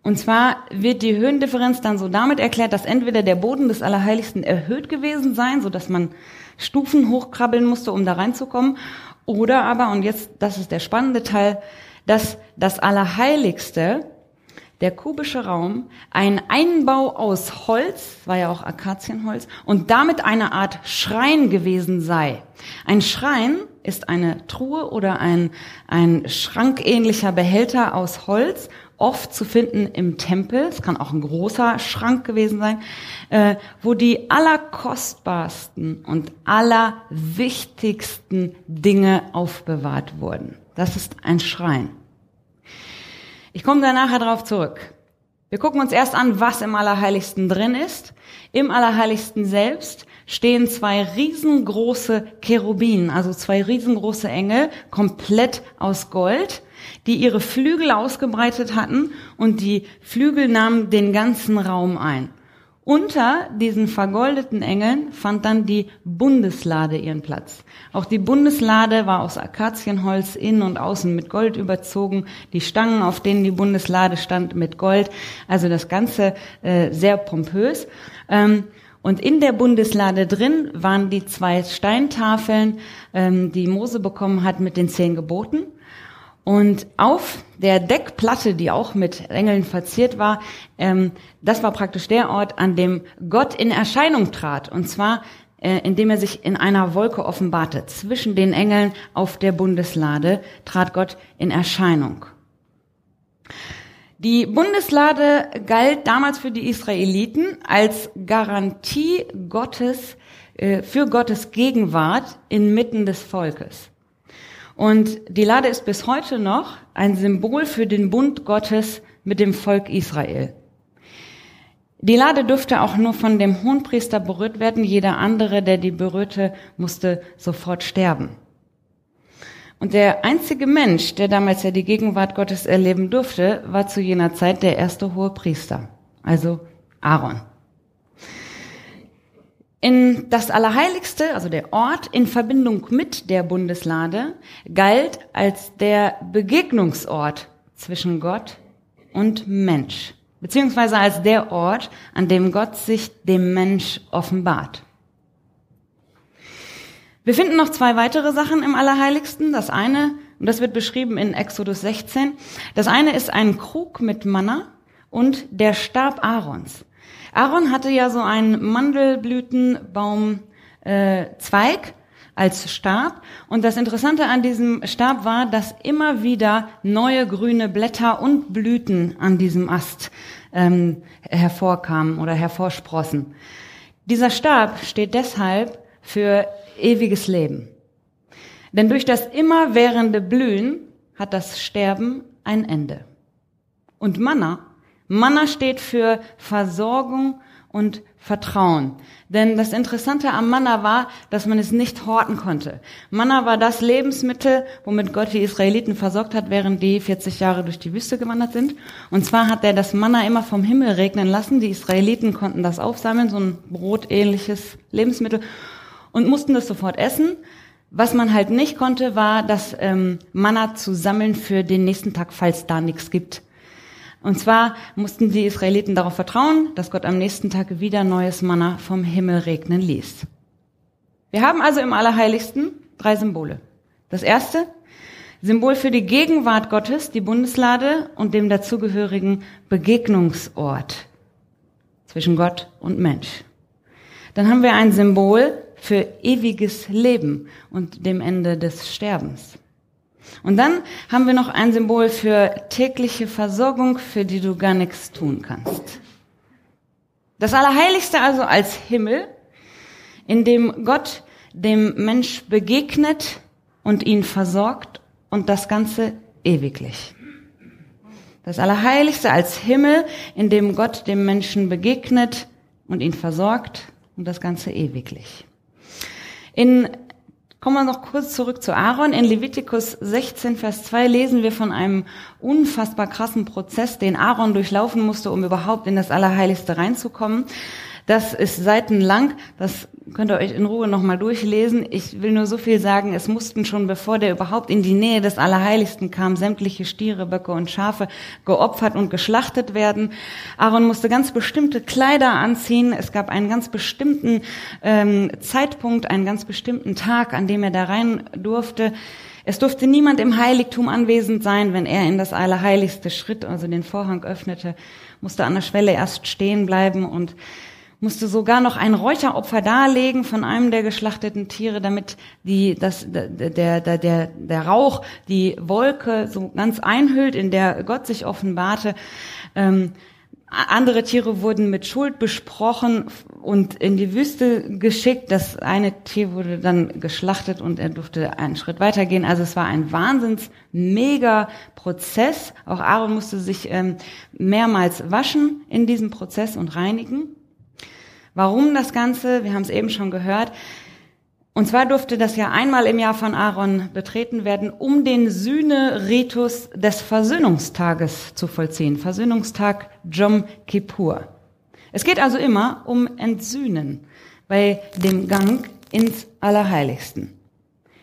Und zwar wird die Höhendifferenz dann so damit erklärt, dass entweder der Boden des Allerheiligsten erhöht gewesen sein, so dass man Stufen hochkrabbeln musste, um da reinzukommen, oder aber, und jetzt, das ist der spannende Teil, dass das Allerheiligste, der kubische Raum, ein Einbau aus Holz, war ja auch Akazienholz, und damit eine Art Schrein gewesen sei. Ein Schrein ist eine Truhe oder ein, ein schrankähnlicher Behälter aus Holz, oft zu finden im Tempel, es kann auch ein großer Schrank gewesen sein, äh, wo die allerkostbarsten und allerwichtigsten Dinge aufbewahrt wurden. Das ist ein Schrein. Ich komme da nachher drauf zurück. Wir gucken uns erst an, was im Allerheiligsten drin ist. Im Allerheiligsten selbst stehen zwei riesengroße Cherubinen, also zwei riesengroße Engel, komplett aus Gold, die ihre Flügel ausgebreitet hatten und die Flügel nahmen den ganzen Raum ein. Unter diesen vergoldeten Engeln fand dann die Bundeslade ihren Platz. Auch die Bundeslade war aus Akazienholz innen und außen mit Gold überzogen. Die Stangen, auf denen die Bundeslade stand, mit Gold. Also das Ganze äh, sehr pompös. Ähm, und in der Bundeslade drin waren die zwei Steintafeln, ähm, die Mose bekommen hat mit den zehn Geboten. Und auf der Deckplatte, die auch mit Engeln verziert war, ähm, das war praktisch der Ort, an dem Gott in Erscheinung trat. Und zwar, äh, indem er sich in einer Wolke offenbarte. Zwischen den Engeln auf der Bundeslade trat Gott in Erscheinung. Die Bundeslade galt damals für die Israeliten als Garantie Gottes, äh, für Gottes Gegenwart inmitten des Volkes. Und die Lade ist bis heute noch ein Symbol für den Bund Gottes mit dem Volk Israel. Die Lade durfte auch nur von dem Hohenpriester berührt werden. Jeder andere, der die berührte, musste sofort sterben. Und der einzige Mensch, der damals ja die Gegenwart Gottes erleben durfte, war zu jener Zeit der erste hohe Priester, also Aaron. In das Allerheiligste, also der Ort in Verbindung mit der Bundeslade, galt als der Begegnungsort zwischen Gott und Mensch, beziehungsweise als der Ort, an dem Gott sich dem Mensch offenbart. Wir finden noch zwei weitere Sachen im Allerheiligsten. Das eine, und das wird beschrieben in Exodus 16, das eine ist ein Krug mit Manna und der Stab Aarons. Aaron hatte ja so einen Mandelblütenbaum äh, als Stab. Und das Interessante an diesem Stab war, dass immer wieder neue grüne Blätter und Blüten an diesem Ast ähm, hervorkamen oder hervorsprossen. Dieser Stab steht deshalb für ewiges Leben. Denn durch das immerwährende Blühen hat das Sterben ein Ende. Und Manna, Manna steht für Versorgung und Vertrauen. Denn das Interessante am Manna war, dass man es nicht horten konnte. Manna war das Lebensmittel, womit Gott die Israeliten versorgt hat, während die 40 Jahre durch die Wüste gewandert sind. Und zwar hat er das Manna immer vom Himmel regnen lassen. Die Israeliten konnten das aufsammeln, so ein brotähnliches Lebensmittel und mussten das sofort essen. Was man halt nicht konnte, war das ähm, Manna zu sammeln für den nächsten Tag, falls da nichts gibt. Und zwar mussten die Israeliten darauf vertrauen, dass Gott am nächsten Tag wieder neues Manna vom Himmel regnen ließ. Wir haben also im Allerheiligsten drei Symbole. Das erste, Symbol für die Gegenwart Gottes, die Bundeslade und dem dazugehörigen Begegnungsort zwischen Gott und Mensch. Dann haben wir ein Symbol für ewiges Leben und dem Ende des Sterbens. Und dann haben wir noch ein Symbol für tägliche Versorgung, für die du gar nichts tun kannst. Das Allerheiligste also als Himmel, in dem Gott dem Mensch begegnet und ihn versorgt und das Ganze ewiglich. Das Allerheiligste als Himmel, in dem Gott dem Menschen begegnet und ihn versorgt und das Ganze ewiglich. In Kommen wir noch kurz zurück zu Aaron. In Levitikus 16, Vers 2 lesen wir von einem unfassbar krassen Prozess, den Aaron durchlaufen musste, um überhaupt in das Allerheiligste reinzukommen. Das ist seitenlang. Das könnt ihr euch in Ruhe nochmal durchlesen. Ich will nur so viel sagen. Es mussten schon, bevor der überhaupt in die Nähe des Allerheiligsten kam, sämtliche Stiere, Böcke und Schafe geopfert und geschlachtet werden. Aaron musste ganz bestimmte Kleider anziehen. Es gab einen ganz bestimmten ähm, Zeitpunkt, einen ganz bestimmten Tag, an dem er da rein durfte. Es durfte niemand im Heiligtum anwesend sein, wenn er in das Allerheiligste schritt, also den Vorhang öffnete, musste an der Schwelle erst stehen bleiben und musste sogar noch ein Räucheropfer darlegen von einem der geschlachteten Tiere, damit die, das, der, der, der, der Rauch die Wolke so ganz einhüllt, in der Gott sich offenbarte. Ähm, andere Tiere wurden mit Schuld besprochen und in die Wüste geschickt. Das eine Tier wurde dann geschlachtet und er durfte einen Schritt weitergehen. Also es war ein wahnsinns mega Prozess. Auch Aaron musste sich ähm, mehrmals waschen in diesem Prozess und reinigen. Warum das Ganze? Wir haben es eben schon gehört. Und zwar durfte das ja einmal im Jahr von Aaron betreten werden, um den Sühne-Ritus des Versöhnungstages zu vollziehen. Versöhnungstag Jom Kippur. Es geht also immer um Entsühnen bei dem Gang ins Allerheiligsten.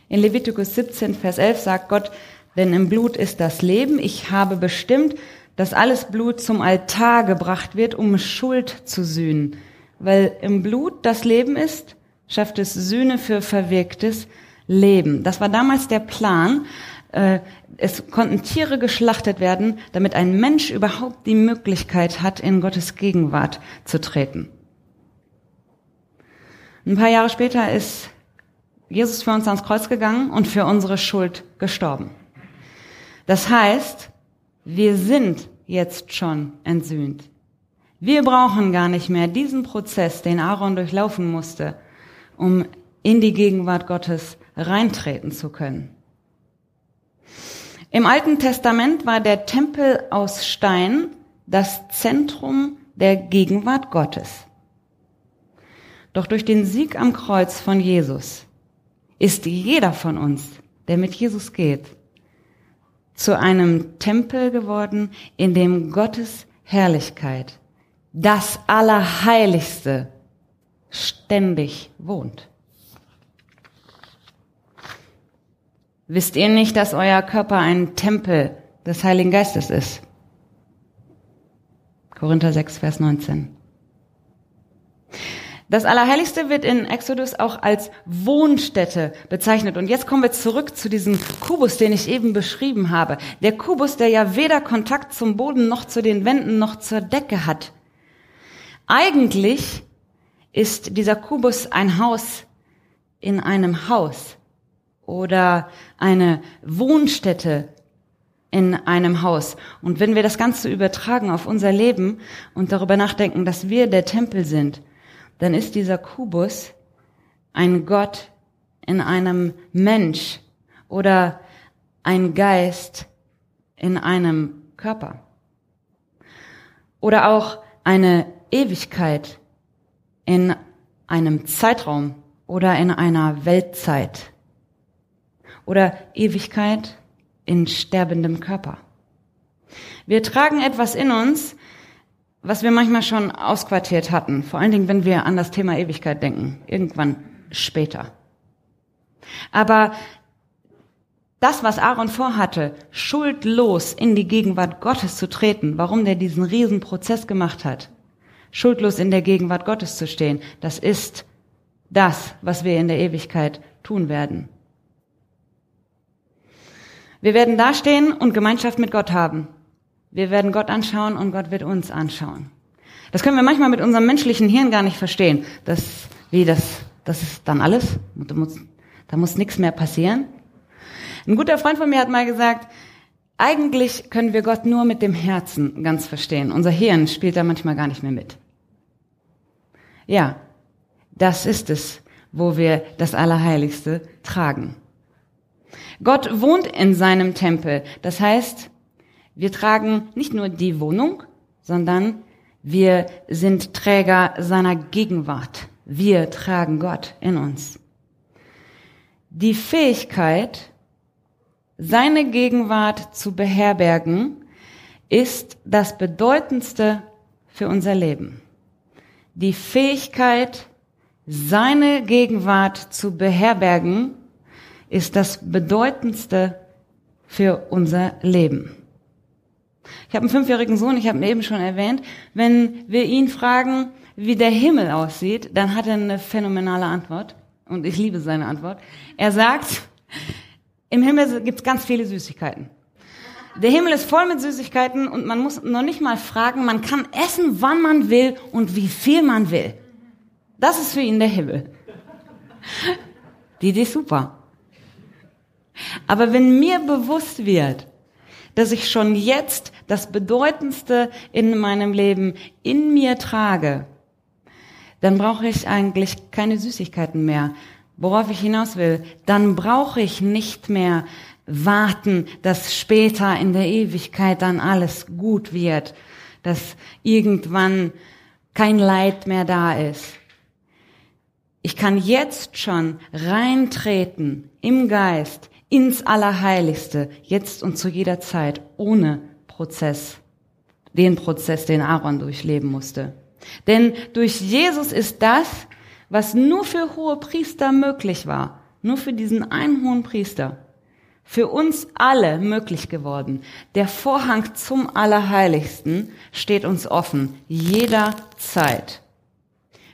In Levitikus 17, Vers 11 sagt Gott, denn im Blut ist das Leben. Ich habe bestimmt, dass alles Blut zum Altar gebracht wird, um Schuld zu sühnen weil im Blut das Leben ist, schafft es Sühne für verwirktes Leben. Das war damals der Plan. Äh, es konnten Tiere geschlachtet werden, damit ein Mensch überhaupt die Möglichkeit hat, in Gottes Gegenwart zu treten. Ein paar Jahre später ist Jesus für uns ans Kreuz gegangen und für unsere Schuld gestorben. Das heißt, wir sind jetzt schon entsühnt. Wir brauchen gar nicht mehr diesen Prozess, den Aaron durchlaufen musste, um in die Gegenwart Gottes reintreten zu können. Im Alten Testament war der Tempel aus Stein das Zentrum der Gegenwart Gottes. Doch durch den Sieg am Kreuz von Jesus ist jeder von uns, der mit Jesus geht, zu einem Tempel geworden, in dem Gottes Herrlichkeit das Allerheiligste ständig wohnt. Wisst ihr nicht, dass euer Körper ein Tempel des Heiligen Geistes ist? Korinther 6, Vers 19. Das Allerheiligste wird in Exodus auch als Wohnstätte bezeichnet. Und jetzt kommen wir zurück zu diesem Kubus, den ich eben beschrieben habe. Der Kubus, der ja weder Kontakt zum Boden noch zu den Wänden noch zur Decke hat. Eigentlich ist dieser Kubus ein Haus in einem Haus oder eine Wohnstätte in einem Haus. Und wenn wir das Ganze übertragen auf unser Leben und darüber nachdenken, dass wir der Tempel sind, dann ist dieser Kubus ein Gott in einem Mensch oder ein Geist in einem Körper. Oder auch eine Ewigkeit in einem Zeitraum oder in einer Weltzeit oder Ewigkeit in sterbendem Körper. Wir tragen etwas in uns, was wir manchmal schon ausquartiert hatten, vor allen Dingen, wenn wir an das Thema Ewigkeit denken, irgendwann später. Aber das, was Aaron vorhatte, schuldlos in die Gegenwart Gottes zu treten, warum der diesen Riesenprozess gemacht hat, schuldlos in der Gegenwart Gottes zu stehen, das ist das, was wir in der Ewigkeit tun werden. Wir werden dastehen und Gemeinschaft mit Gott haben. Wir werden Gott anschauen und Gott wird uns anschauen. Das können wir manchmal mit unserem menschlichen Hirn gar nicht verstehen. Das, wie das, das ist dann alles. Da muss, da muss nichts mehr passieren. Ein guter Freund von mir hat mal gesagt, eigentlich können wir Gott nur mit dem Herzen ganz verstehen. Unser Hirn spielt da manchmal gar nicht mehr mit. Ja, das ist es, wo wir das Allerheiligste tragen. Gott wohnt in seinem Tempel. Das heißt, wir tragen nicht nur die Wohnung, sondern wir sind Träger seiner Gegenwart. Wir tragen Gott in uns. Die Fähigkeit, seine Gegenwart zu beherbergen, ist das Bedeutendste für unser Leben. Die Fähigkeit, seine Gegenwart zu beherbergen, ist das Bedeutendste für unser Leben. Ich habe einen fünfjährigen Sohn, ich habe ihn eben schon erwähnt. Wenn wir ihn fragen, wie der Himmel aussieht, dann hat er eine phänomenale Antwort. Und ich liebe seine Antwort. Er sagt, im Himmel gibt es ganz viele Süßigkeiten. Der Himmel ist voll mit Süßigkeiten und man muss noch nicht mal fragen, man kann essen, wann man will und wie viel man will. Das ist für ihn der Himmel. Die Idee ist super. Aber wenn mir bewusst wird, dass ich schon jetzt das Bedeutendste in meinem Leben in mir trage, dann brauche ich eigentlich keine Süßigkeiten mehr. Worauf ich hinaus will, dann brauche ich nicht mehr warten, dass später in der Ewigkeit dann alles gut wird, dass irgendwann kein Leid mehr da ist. Ich kann jetzt schon reintreten im Geist ins Allerheiligste, jetzt und zu jeder Zeit, ohne Prozess, den Prozess, den Aaron durchleben musste. Denn durch Jesus ist das, was nur für hohe Priester möglich war, nur für diesen einen hohen Priester, für uns alle möglich geworden. Der Vorhang zum Allerheiligsten steht uns offen, jederzeit.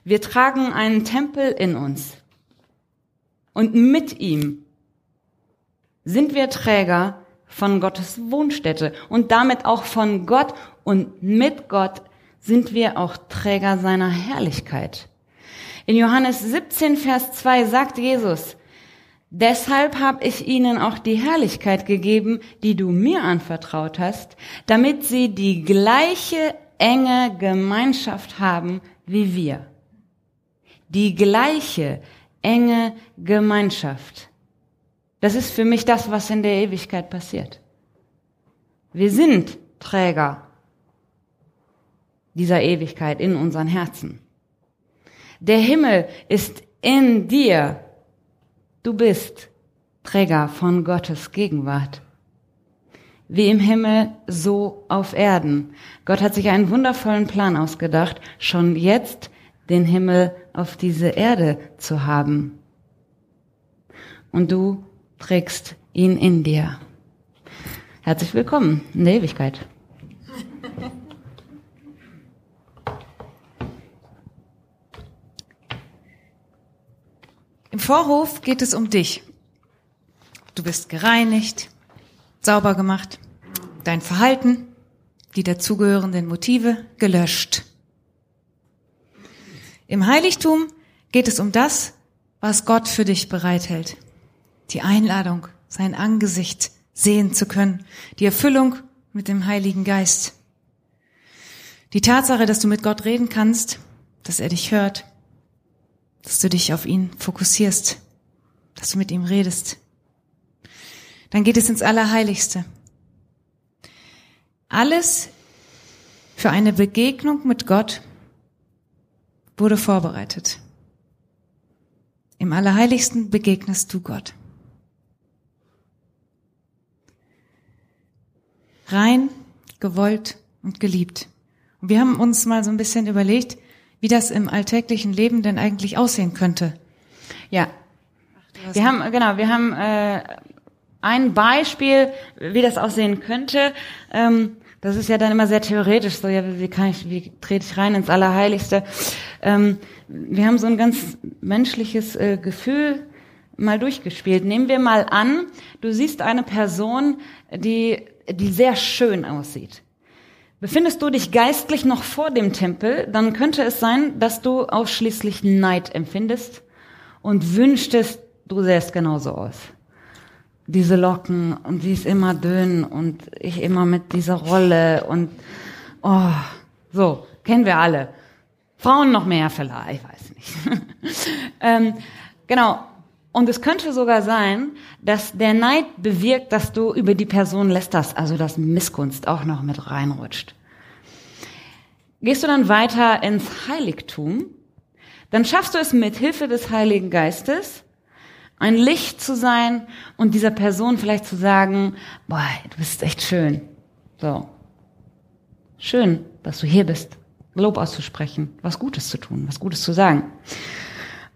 Wir tragen einen Tempel in uns. Und mit ihm sind wir Träger von Gottes Wohnstätte und damit auch von Gott und mit Gott sind wir auch Träger seiner Herrlichkeit. In Johannes 17, Vers 2 sagt Jesus, Deshalb habe ich ihnen auch die Herrlichkeit gegeben, die du mir anvertraut hast, damit sie die gleiche enge Gemeinschaft haben wie wir. Die gleiche enge Gemeinschaft. Das ist für mich das, was in der Ewigkeit passiert. Wir sind Träger dieser Ewigkeit in unseren Herzen. Der Himmel ist in dir. Du bist Träger von Gottes Gegenwart. Wie im Himmel, so auf Erden. Gott hat sich einen wundervollen Plan ausgedacht, schon jetzt den Himmel auf diese Erde zu haben. Und du trägst ihn in dir. Herzlich willkommen in der Ewigkeit. Vorhof geht es um dich. Du bist gereinigt, sauber gemacht, dein Verhalten, die dazugehörenden Motive gelöscht. Im Heiligtum geht es um das, was Gott für dich bereithält die Einladung, sein Angesicht sehen zu können, die Erfüllung mit dem Heiligen Geist. Die Tatsache, dass du mit Gott reden kannst, dass er dich hört, dass du dich auf ihn fokussierst, dass du mit ihm redest. Dann geht es ins Allerheiligste. Alles für eine Begegnung mit Gott wurde vorbereitet. Im Allerheiligsten begegnest du Gott. rein, gewollt und geliebt. Und wir haben uns mal so ein bisschen überlegt, wie das im alltäglichen Leben denn eigentlich aussehen könnte. Ja. Wir haben, genau, wir haben äh, ein Beispiel, wie das aussehen könnte. Ähm, das ist ja dann immer sehr theoretisch, so ja, wie kann ich, wie trete ich rein ins Allerheiligste? Ähm, wir haben so ein ganz menschliches äh, Gefühl mal durchgespielt. Nehmen wir mal an, du siehst eine Person, die, die sehr schön aussieht. Befindest du dich geistlich noch vor dem Tempel, dann könnte es sein, dass du ausschließlich Neid empfindest und wünschtest, du sähst genauso aus. Diese Locken und sie ist immer dünn und ich immer mit dieser Rolle und oh, so, kennen wir alle. Frauen noch mehr vielleicht, ich weiß nicht. ähm, genau. Und es könnte sogar sein, dass der Neid bewirkt, dass du über die Person lästerst, also dass Missgunst auch noch mit reinrutscht. Gehst du dann weiter ins Heiligtum, dann schaffst du es mit Hilfe des Heiligen Geistes, ein Licht zu sein und dieser Person vielleicht zu sagen, boah, du bist echt schön. So. Schön, dass du hier bist. Lob auszusprechen, was Gutes zu tun, was Gutes zu sagen.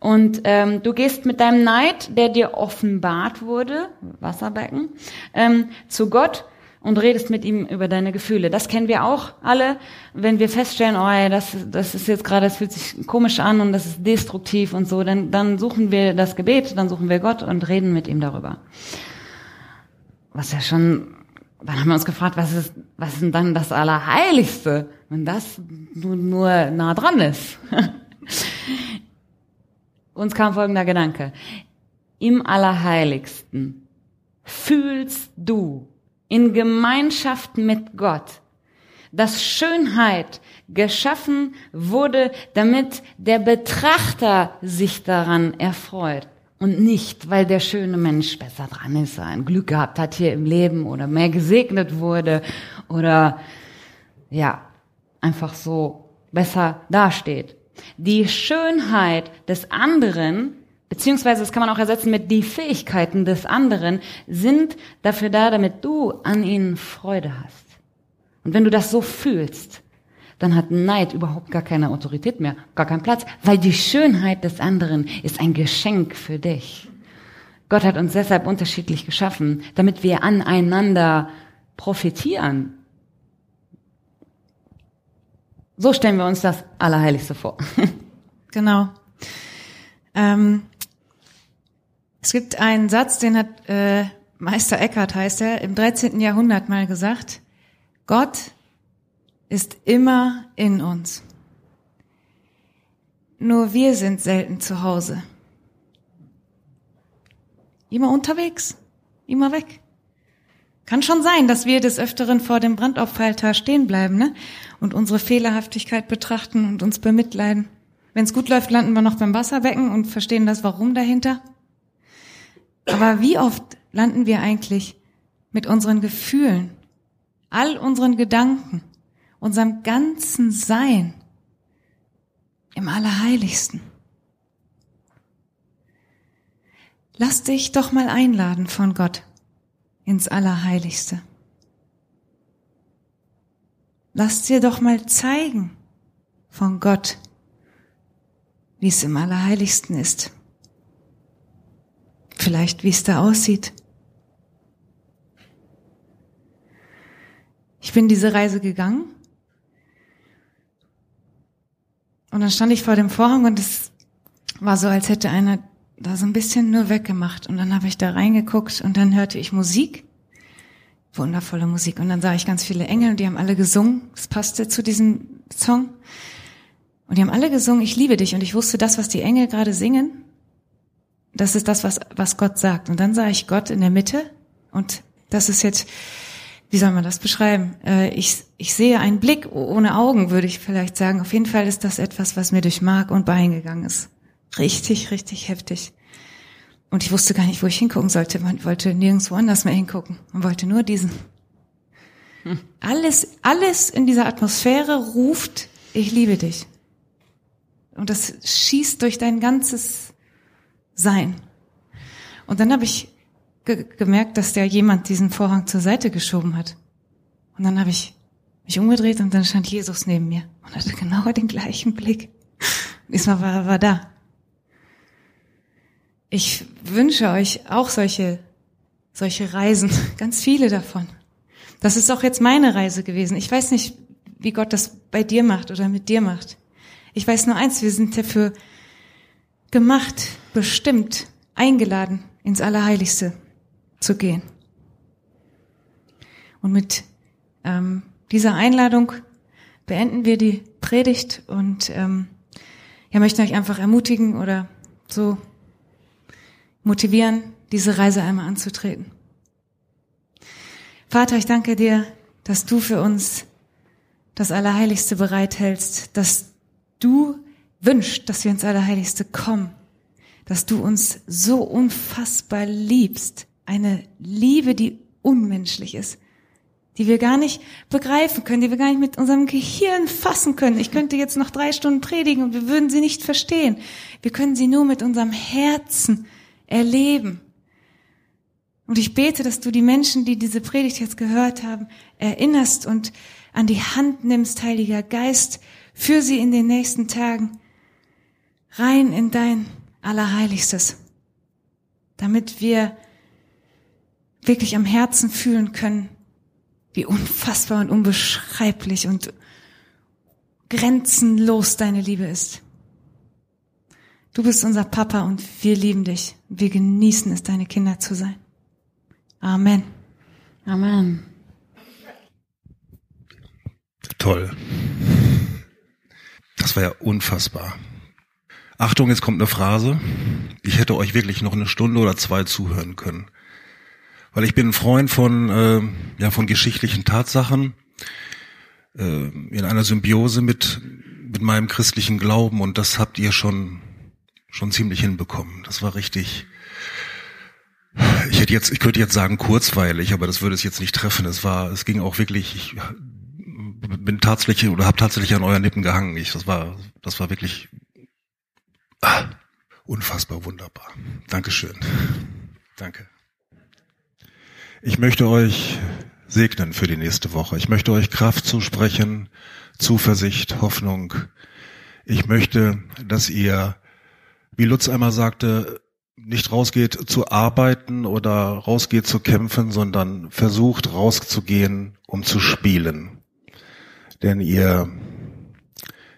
Und ähm, du gehst mit deinem Neid, der dir offenbart wurde, Wasserbecken, ähm, zu Gott und redest mit ihm über deine Gefühle. Das kennen wir auch alle, wenn wir feststellen, oh, ey, das, das ist jetzt gerade, das fühlt sich komisch an und das ist destruktiv und so, dann, dann suchen wir das Gebet, dann suchen wir Gott und reden mit ihm darüber. Was ja schon, dann haben wir uns gefragt, was ist, was ist denn dann das Allerheiligste, wenn das nur, nur nah dran ist? Uns kam folgender Gedanke. Im Allerheiligsten fühlst du in Gemeinschaft mit Gott, dass Schönheit geschaffen wurde, damit der Betrachter sich daran erfreut. Und nicht, weil der schöne Mensch besser dran ist, ein Glück gehabt hat hier im Leben oder mehr gesegnet wurde oder ja, einfach so besser dasteht. Die Schönheit des anderen, beziehungsweise das kann man auch ersetzen mit die Fähigkeiten des anderen, sind dafür da, damit du an ihnen Freude hast. Und wenn du das so fühlst, dann hat Neid überhaupt gar keine Autorität mehr, gar keinen Platz, weil die Schönheit des anderen ist ein Geschenk für dich. Gott hat uns deshalb unterschiedlich geschaffen, damit wir aneinander profitieren. So stellen wir uns das Allerheiligste vor. genau. Ähm, es gibt einen Satz, den hat äh, Meister Eckhart heißt er, im 13. Jahrhundert mal gesagt, Gott ist immer in uns. Nur wir sind selten zu Hause. Immer unterwegs, immer weg. Kann schon sein, dass wir des Öfteren vor dem Brandopferaltar stehen bleiben ne? und unsere Fehlerhaftigkeit betrachten und uns bemitleiden. Wenn es gut läuft, landen wir noch beim Wasserbecken und verstehen das Warum dahinter. Aber wie oft landen wir eigentlich mit unseren Gefühlen, all unseren Gedanken, unserem ganzen Sein im Allerheiligsten? Lass dich doch mal einladen von Gott ins Allerheiligste. Lass dir doch mal zeigen von Gott, wie es im Allerheiligsten ist. Vielleicht wie es da aussieht. Ich bin diese Reise gegangen und dann stand ich vor dem Vorhang und es war so, als hätte einer da so ein bisschen nur weggemacht. Und dann habe ich da reingeguckt und dann hörte ich Musik. Wundervolle Musik. Und dann sah ich ganz viele Engel und die haben alle gesungen. Das passte zu diesem Song. Und die haben alle gesungen, ich liebe dich. Und ich wusste, das, was die Engel gerade singen, das ist das, was, was Gott sagt. Und dann sah ich Gott in der Mitte. Und das ist jetzt, wie soll man das beschreiben? Äh, ich, ich sehe einen Blick ohne Augen, würde ich vielleicht sagen. Auf jeden Fall ist das etwas, was mir durch Mark und Bein gegangen ist. Richtig, richtig heftig. Und ich wusste gar nicht, wo ich hingucken sollte. Man wollte nirgendwo anders mehr hingucken. Man wollte nur diesen. Hm. Alles, alles in dieser Atmosphäre ruft, ich liebe dich. Und das schießt durch dein ganzes Sein. Und dann habe ich ge gemerkt, dass der jemand diesen Vorhang zur Seite geschoben hat. Und dann habe ich mich umgedreht und dann stand Jesus neben mir und hatte genau den gleichen Blick. Diesmal war er war da. Ich wünsche euch auch solche solche Reisen, ganz viele davon. Das ist auch jetzt meine Reise gewesen. Ich weiß nicht, wie Gott das bei dir macht oder mit dir macht. Ich weiß nur eins, wir sind dafür gemacht, bestimmt, eingeladen, ins Allerheiligste zu gehen. Und mit ähm, dieser Einladung beenden wir die Predigt und ähm, ja, möchte euch einfach ermutigen oder so motivieren, diese Reise einmal anzutreten. Vater, ich danke dir, dass du für uns das Allerheiligste bereithältst, dass du wünschst, dass wir ins Allerheiligste kommen, dass du uns so unfassbar liebst, eine Liebe, die unmenschlich ist, die wir gar nicht begreifen können, die wir gar nicht mit unserem Gehirn fassen können. Ich könnte jetzt noch drei Stunden predigen und wir würden sie nicht verstehen. Wir können sie nur mit unserem Herzen erleben. Und ich bete, dass du die Menschen, die diese Predigt jetzt gehört haben, erinnerst und an die Hand nimmst, Heiliger Geist, für sie in den nächsten Tagen rein in dein Allerheiligstes, damit wir wirklich am Herzen fühlen können, wie unfassbar und unbeschreiblich und grenzenlos deine Liebe ist. Du bist unser Papa und wir lieben dich. Wir genießen es, deine Kinder zu sein. Amen. Amen. Toll. Das war ja unfassbar. Achtung, jetzt kommt eine Phrase. Ich hätte euch wirklich noch eine Stunde oder zwei zuhören können. Weil ich bin ein Freund von, äh, ja, von geschichtlichen Tatsachen, äh, in einer Symbiose mit, mit meinem christlichen Glauben und das habt ihr schon, schon ziemlich hinbekommen. Das war richtig, ich hätte jetzt, ich könnte jetzt sagen kurzweilig, aber das würde es jetzt nicht treffen. Es war, es ging auch wirklich, ich bin tatsächlich oder habe tatsächlich an euren Lippen gehangen. Ich, das war, das war wirklich ah, unfassbar wunderbar. Dankeschön. Danke. Ich möchte euch segnen für die nächste Woche. Ich möchte euch Kraft zusprechen, Zuversicht, Hoffnung. Ich möchte, dass ihr, wie Lutz einmal sagte, nicht rausgeht zu arbeiten oder rausgeht zu kämpfen, sondern versucht rauszugehen, um zu spielen. Denn ihr,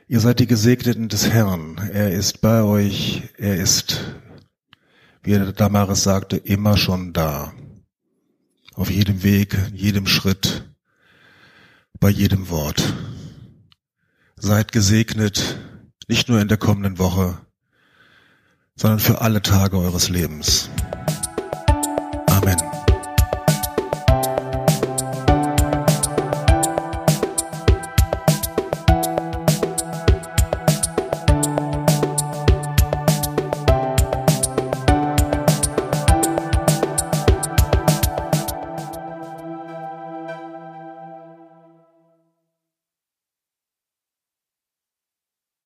ihr seid die Gesegneten des Herrn. Er ist bei euch. Er ist, wie Damaris sagte, immer schon da auf jedem Weg, jedem Schritt, bei jedem Wort. Seid gesegnet, nicht nur in der kommenden Woche, sondern für alle Tage eures Lebens.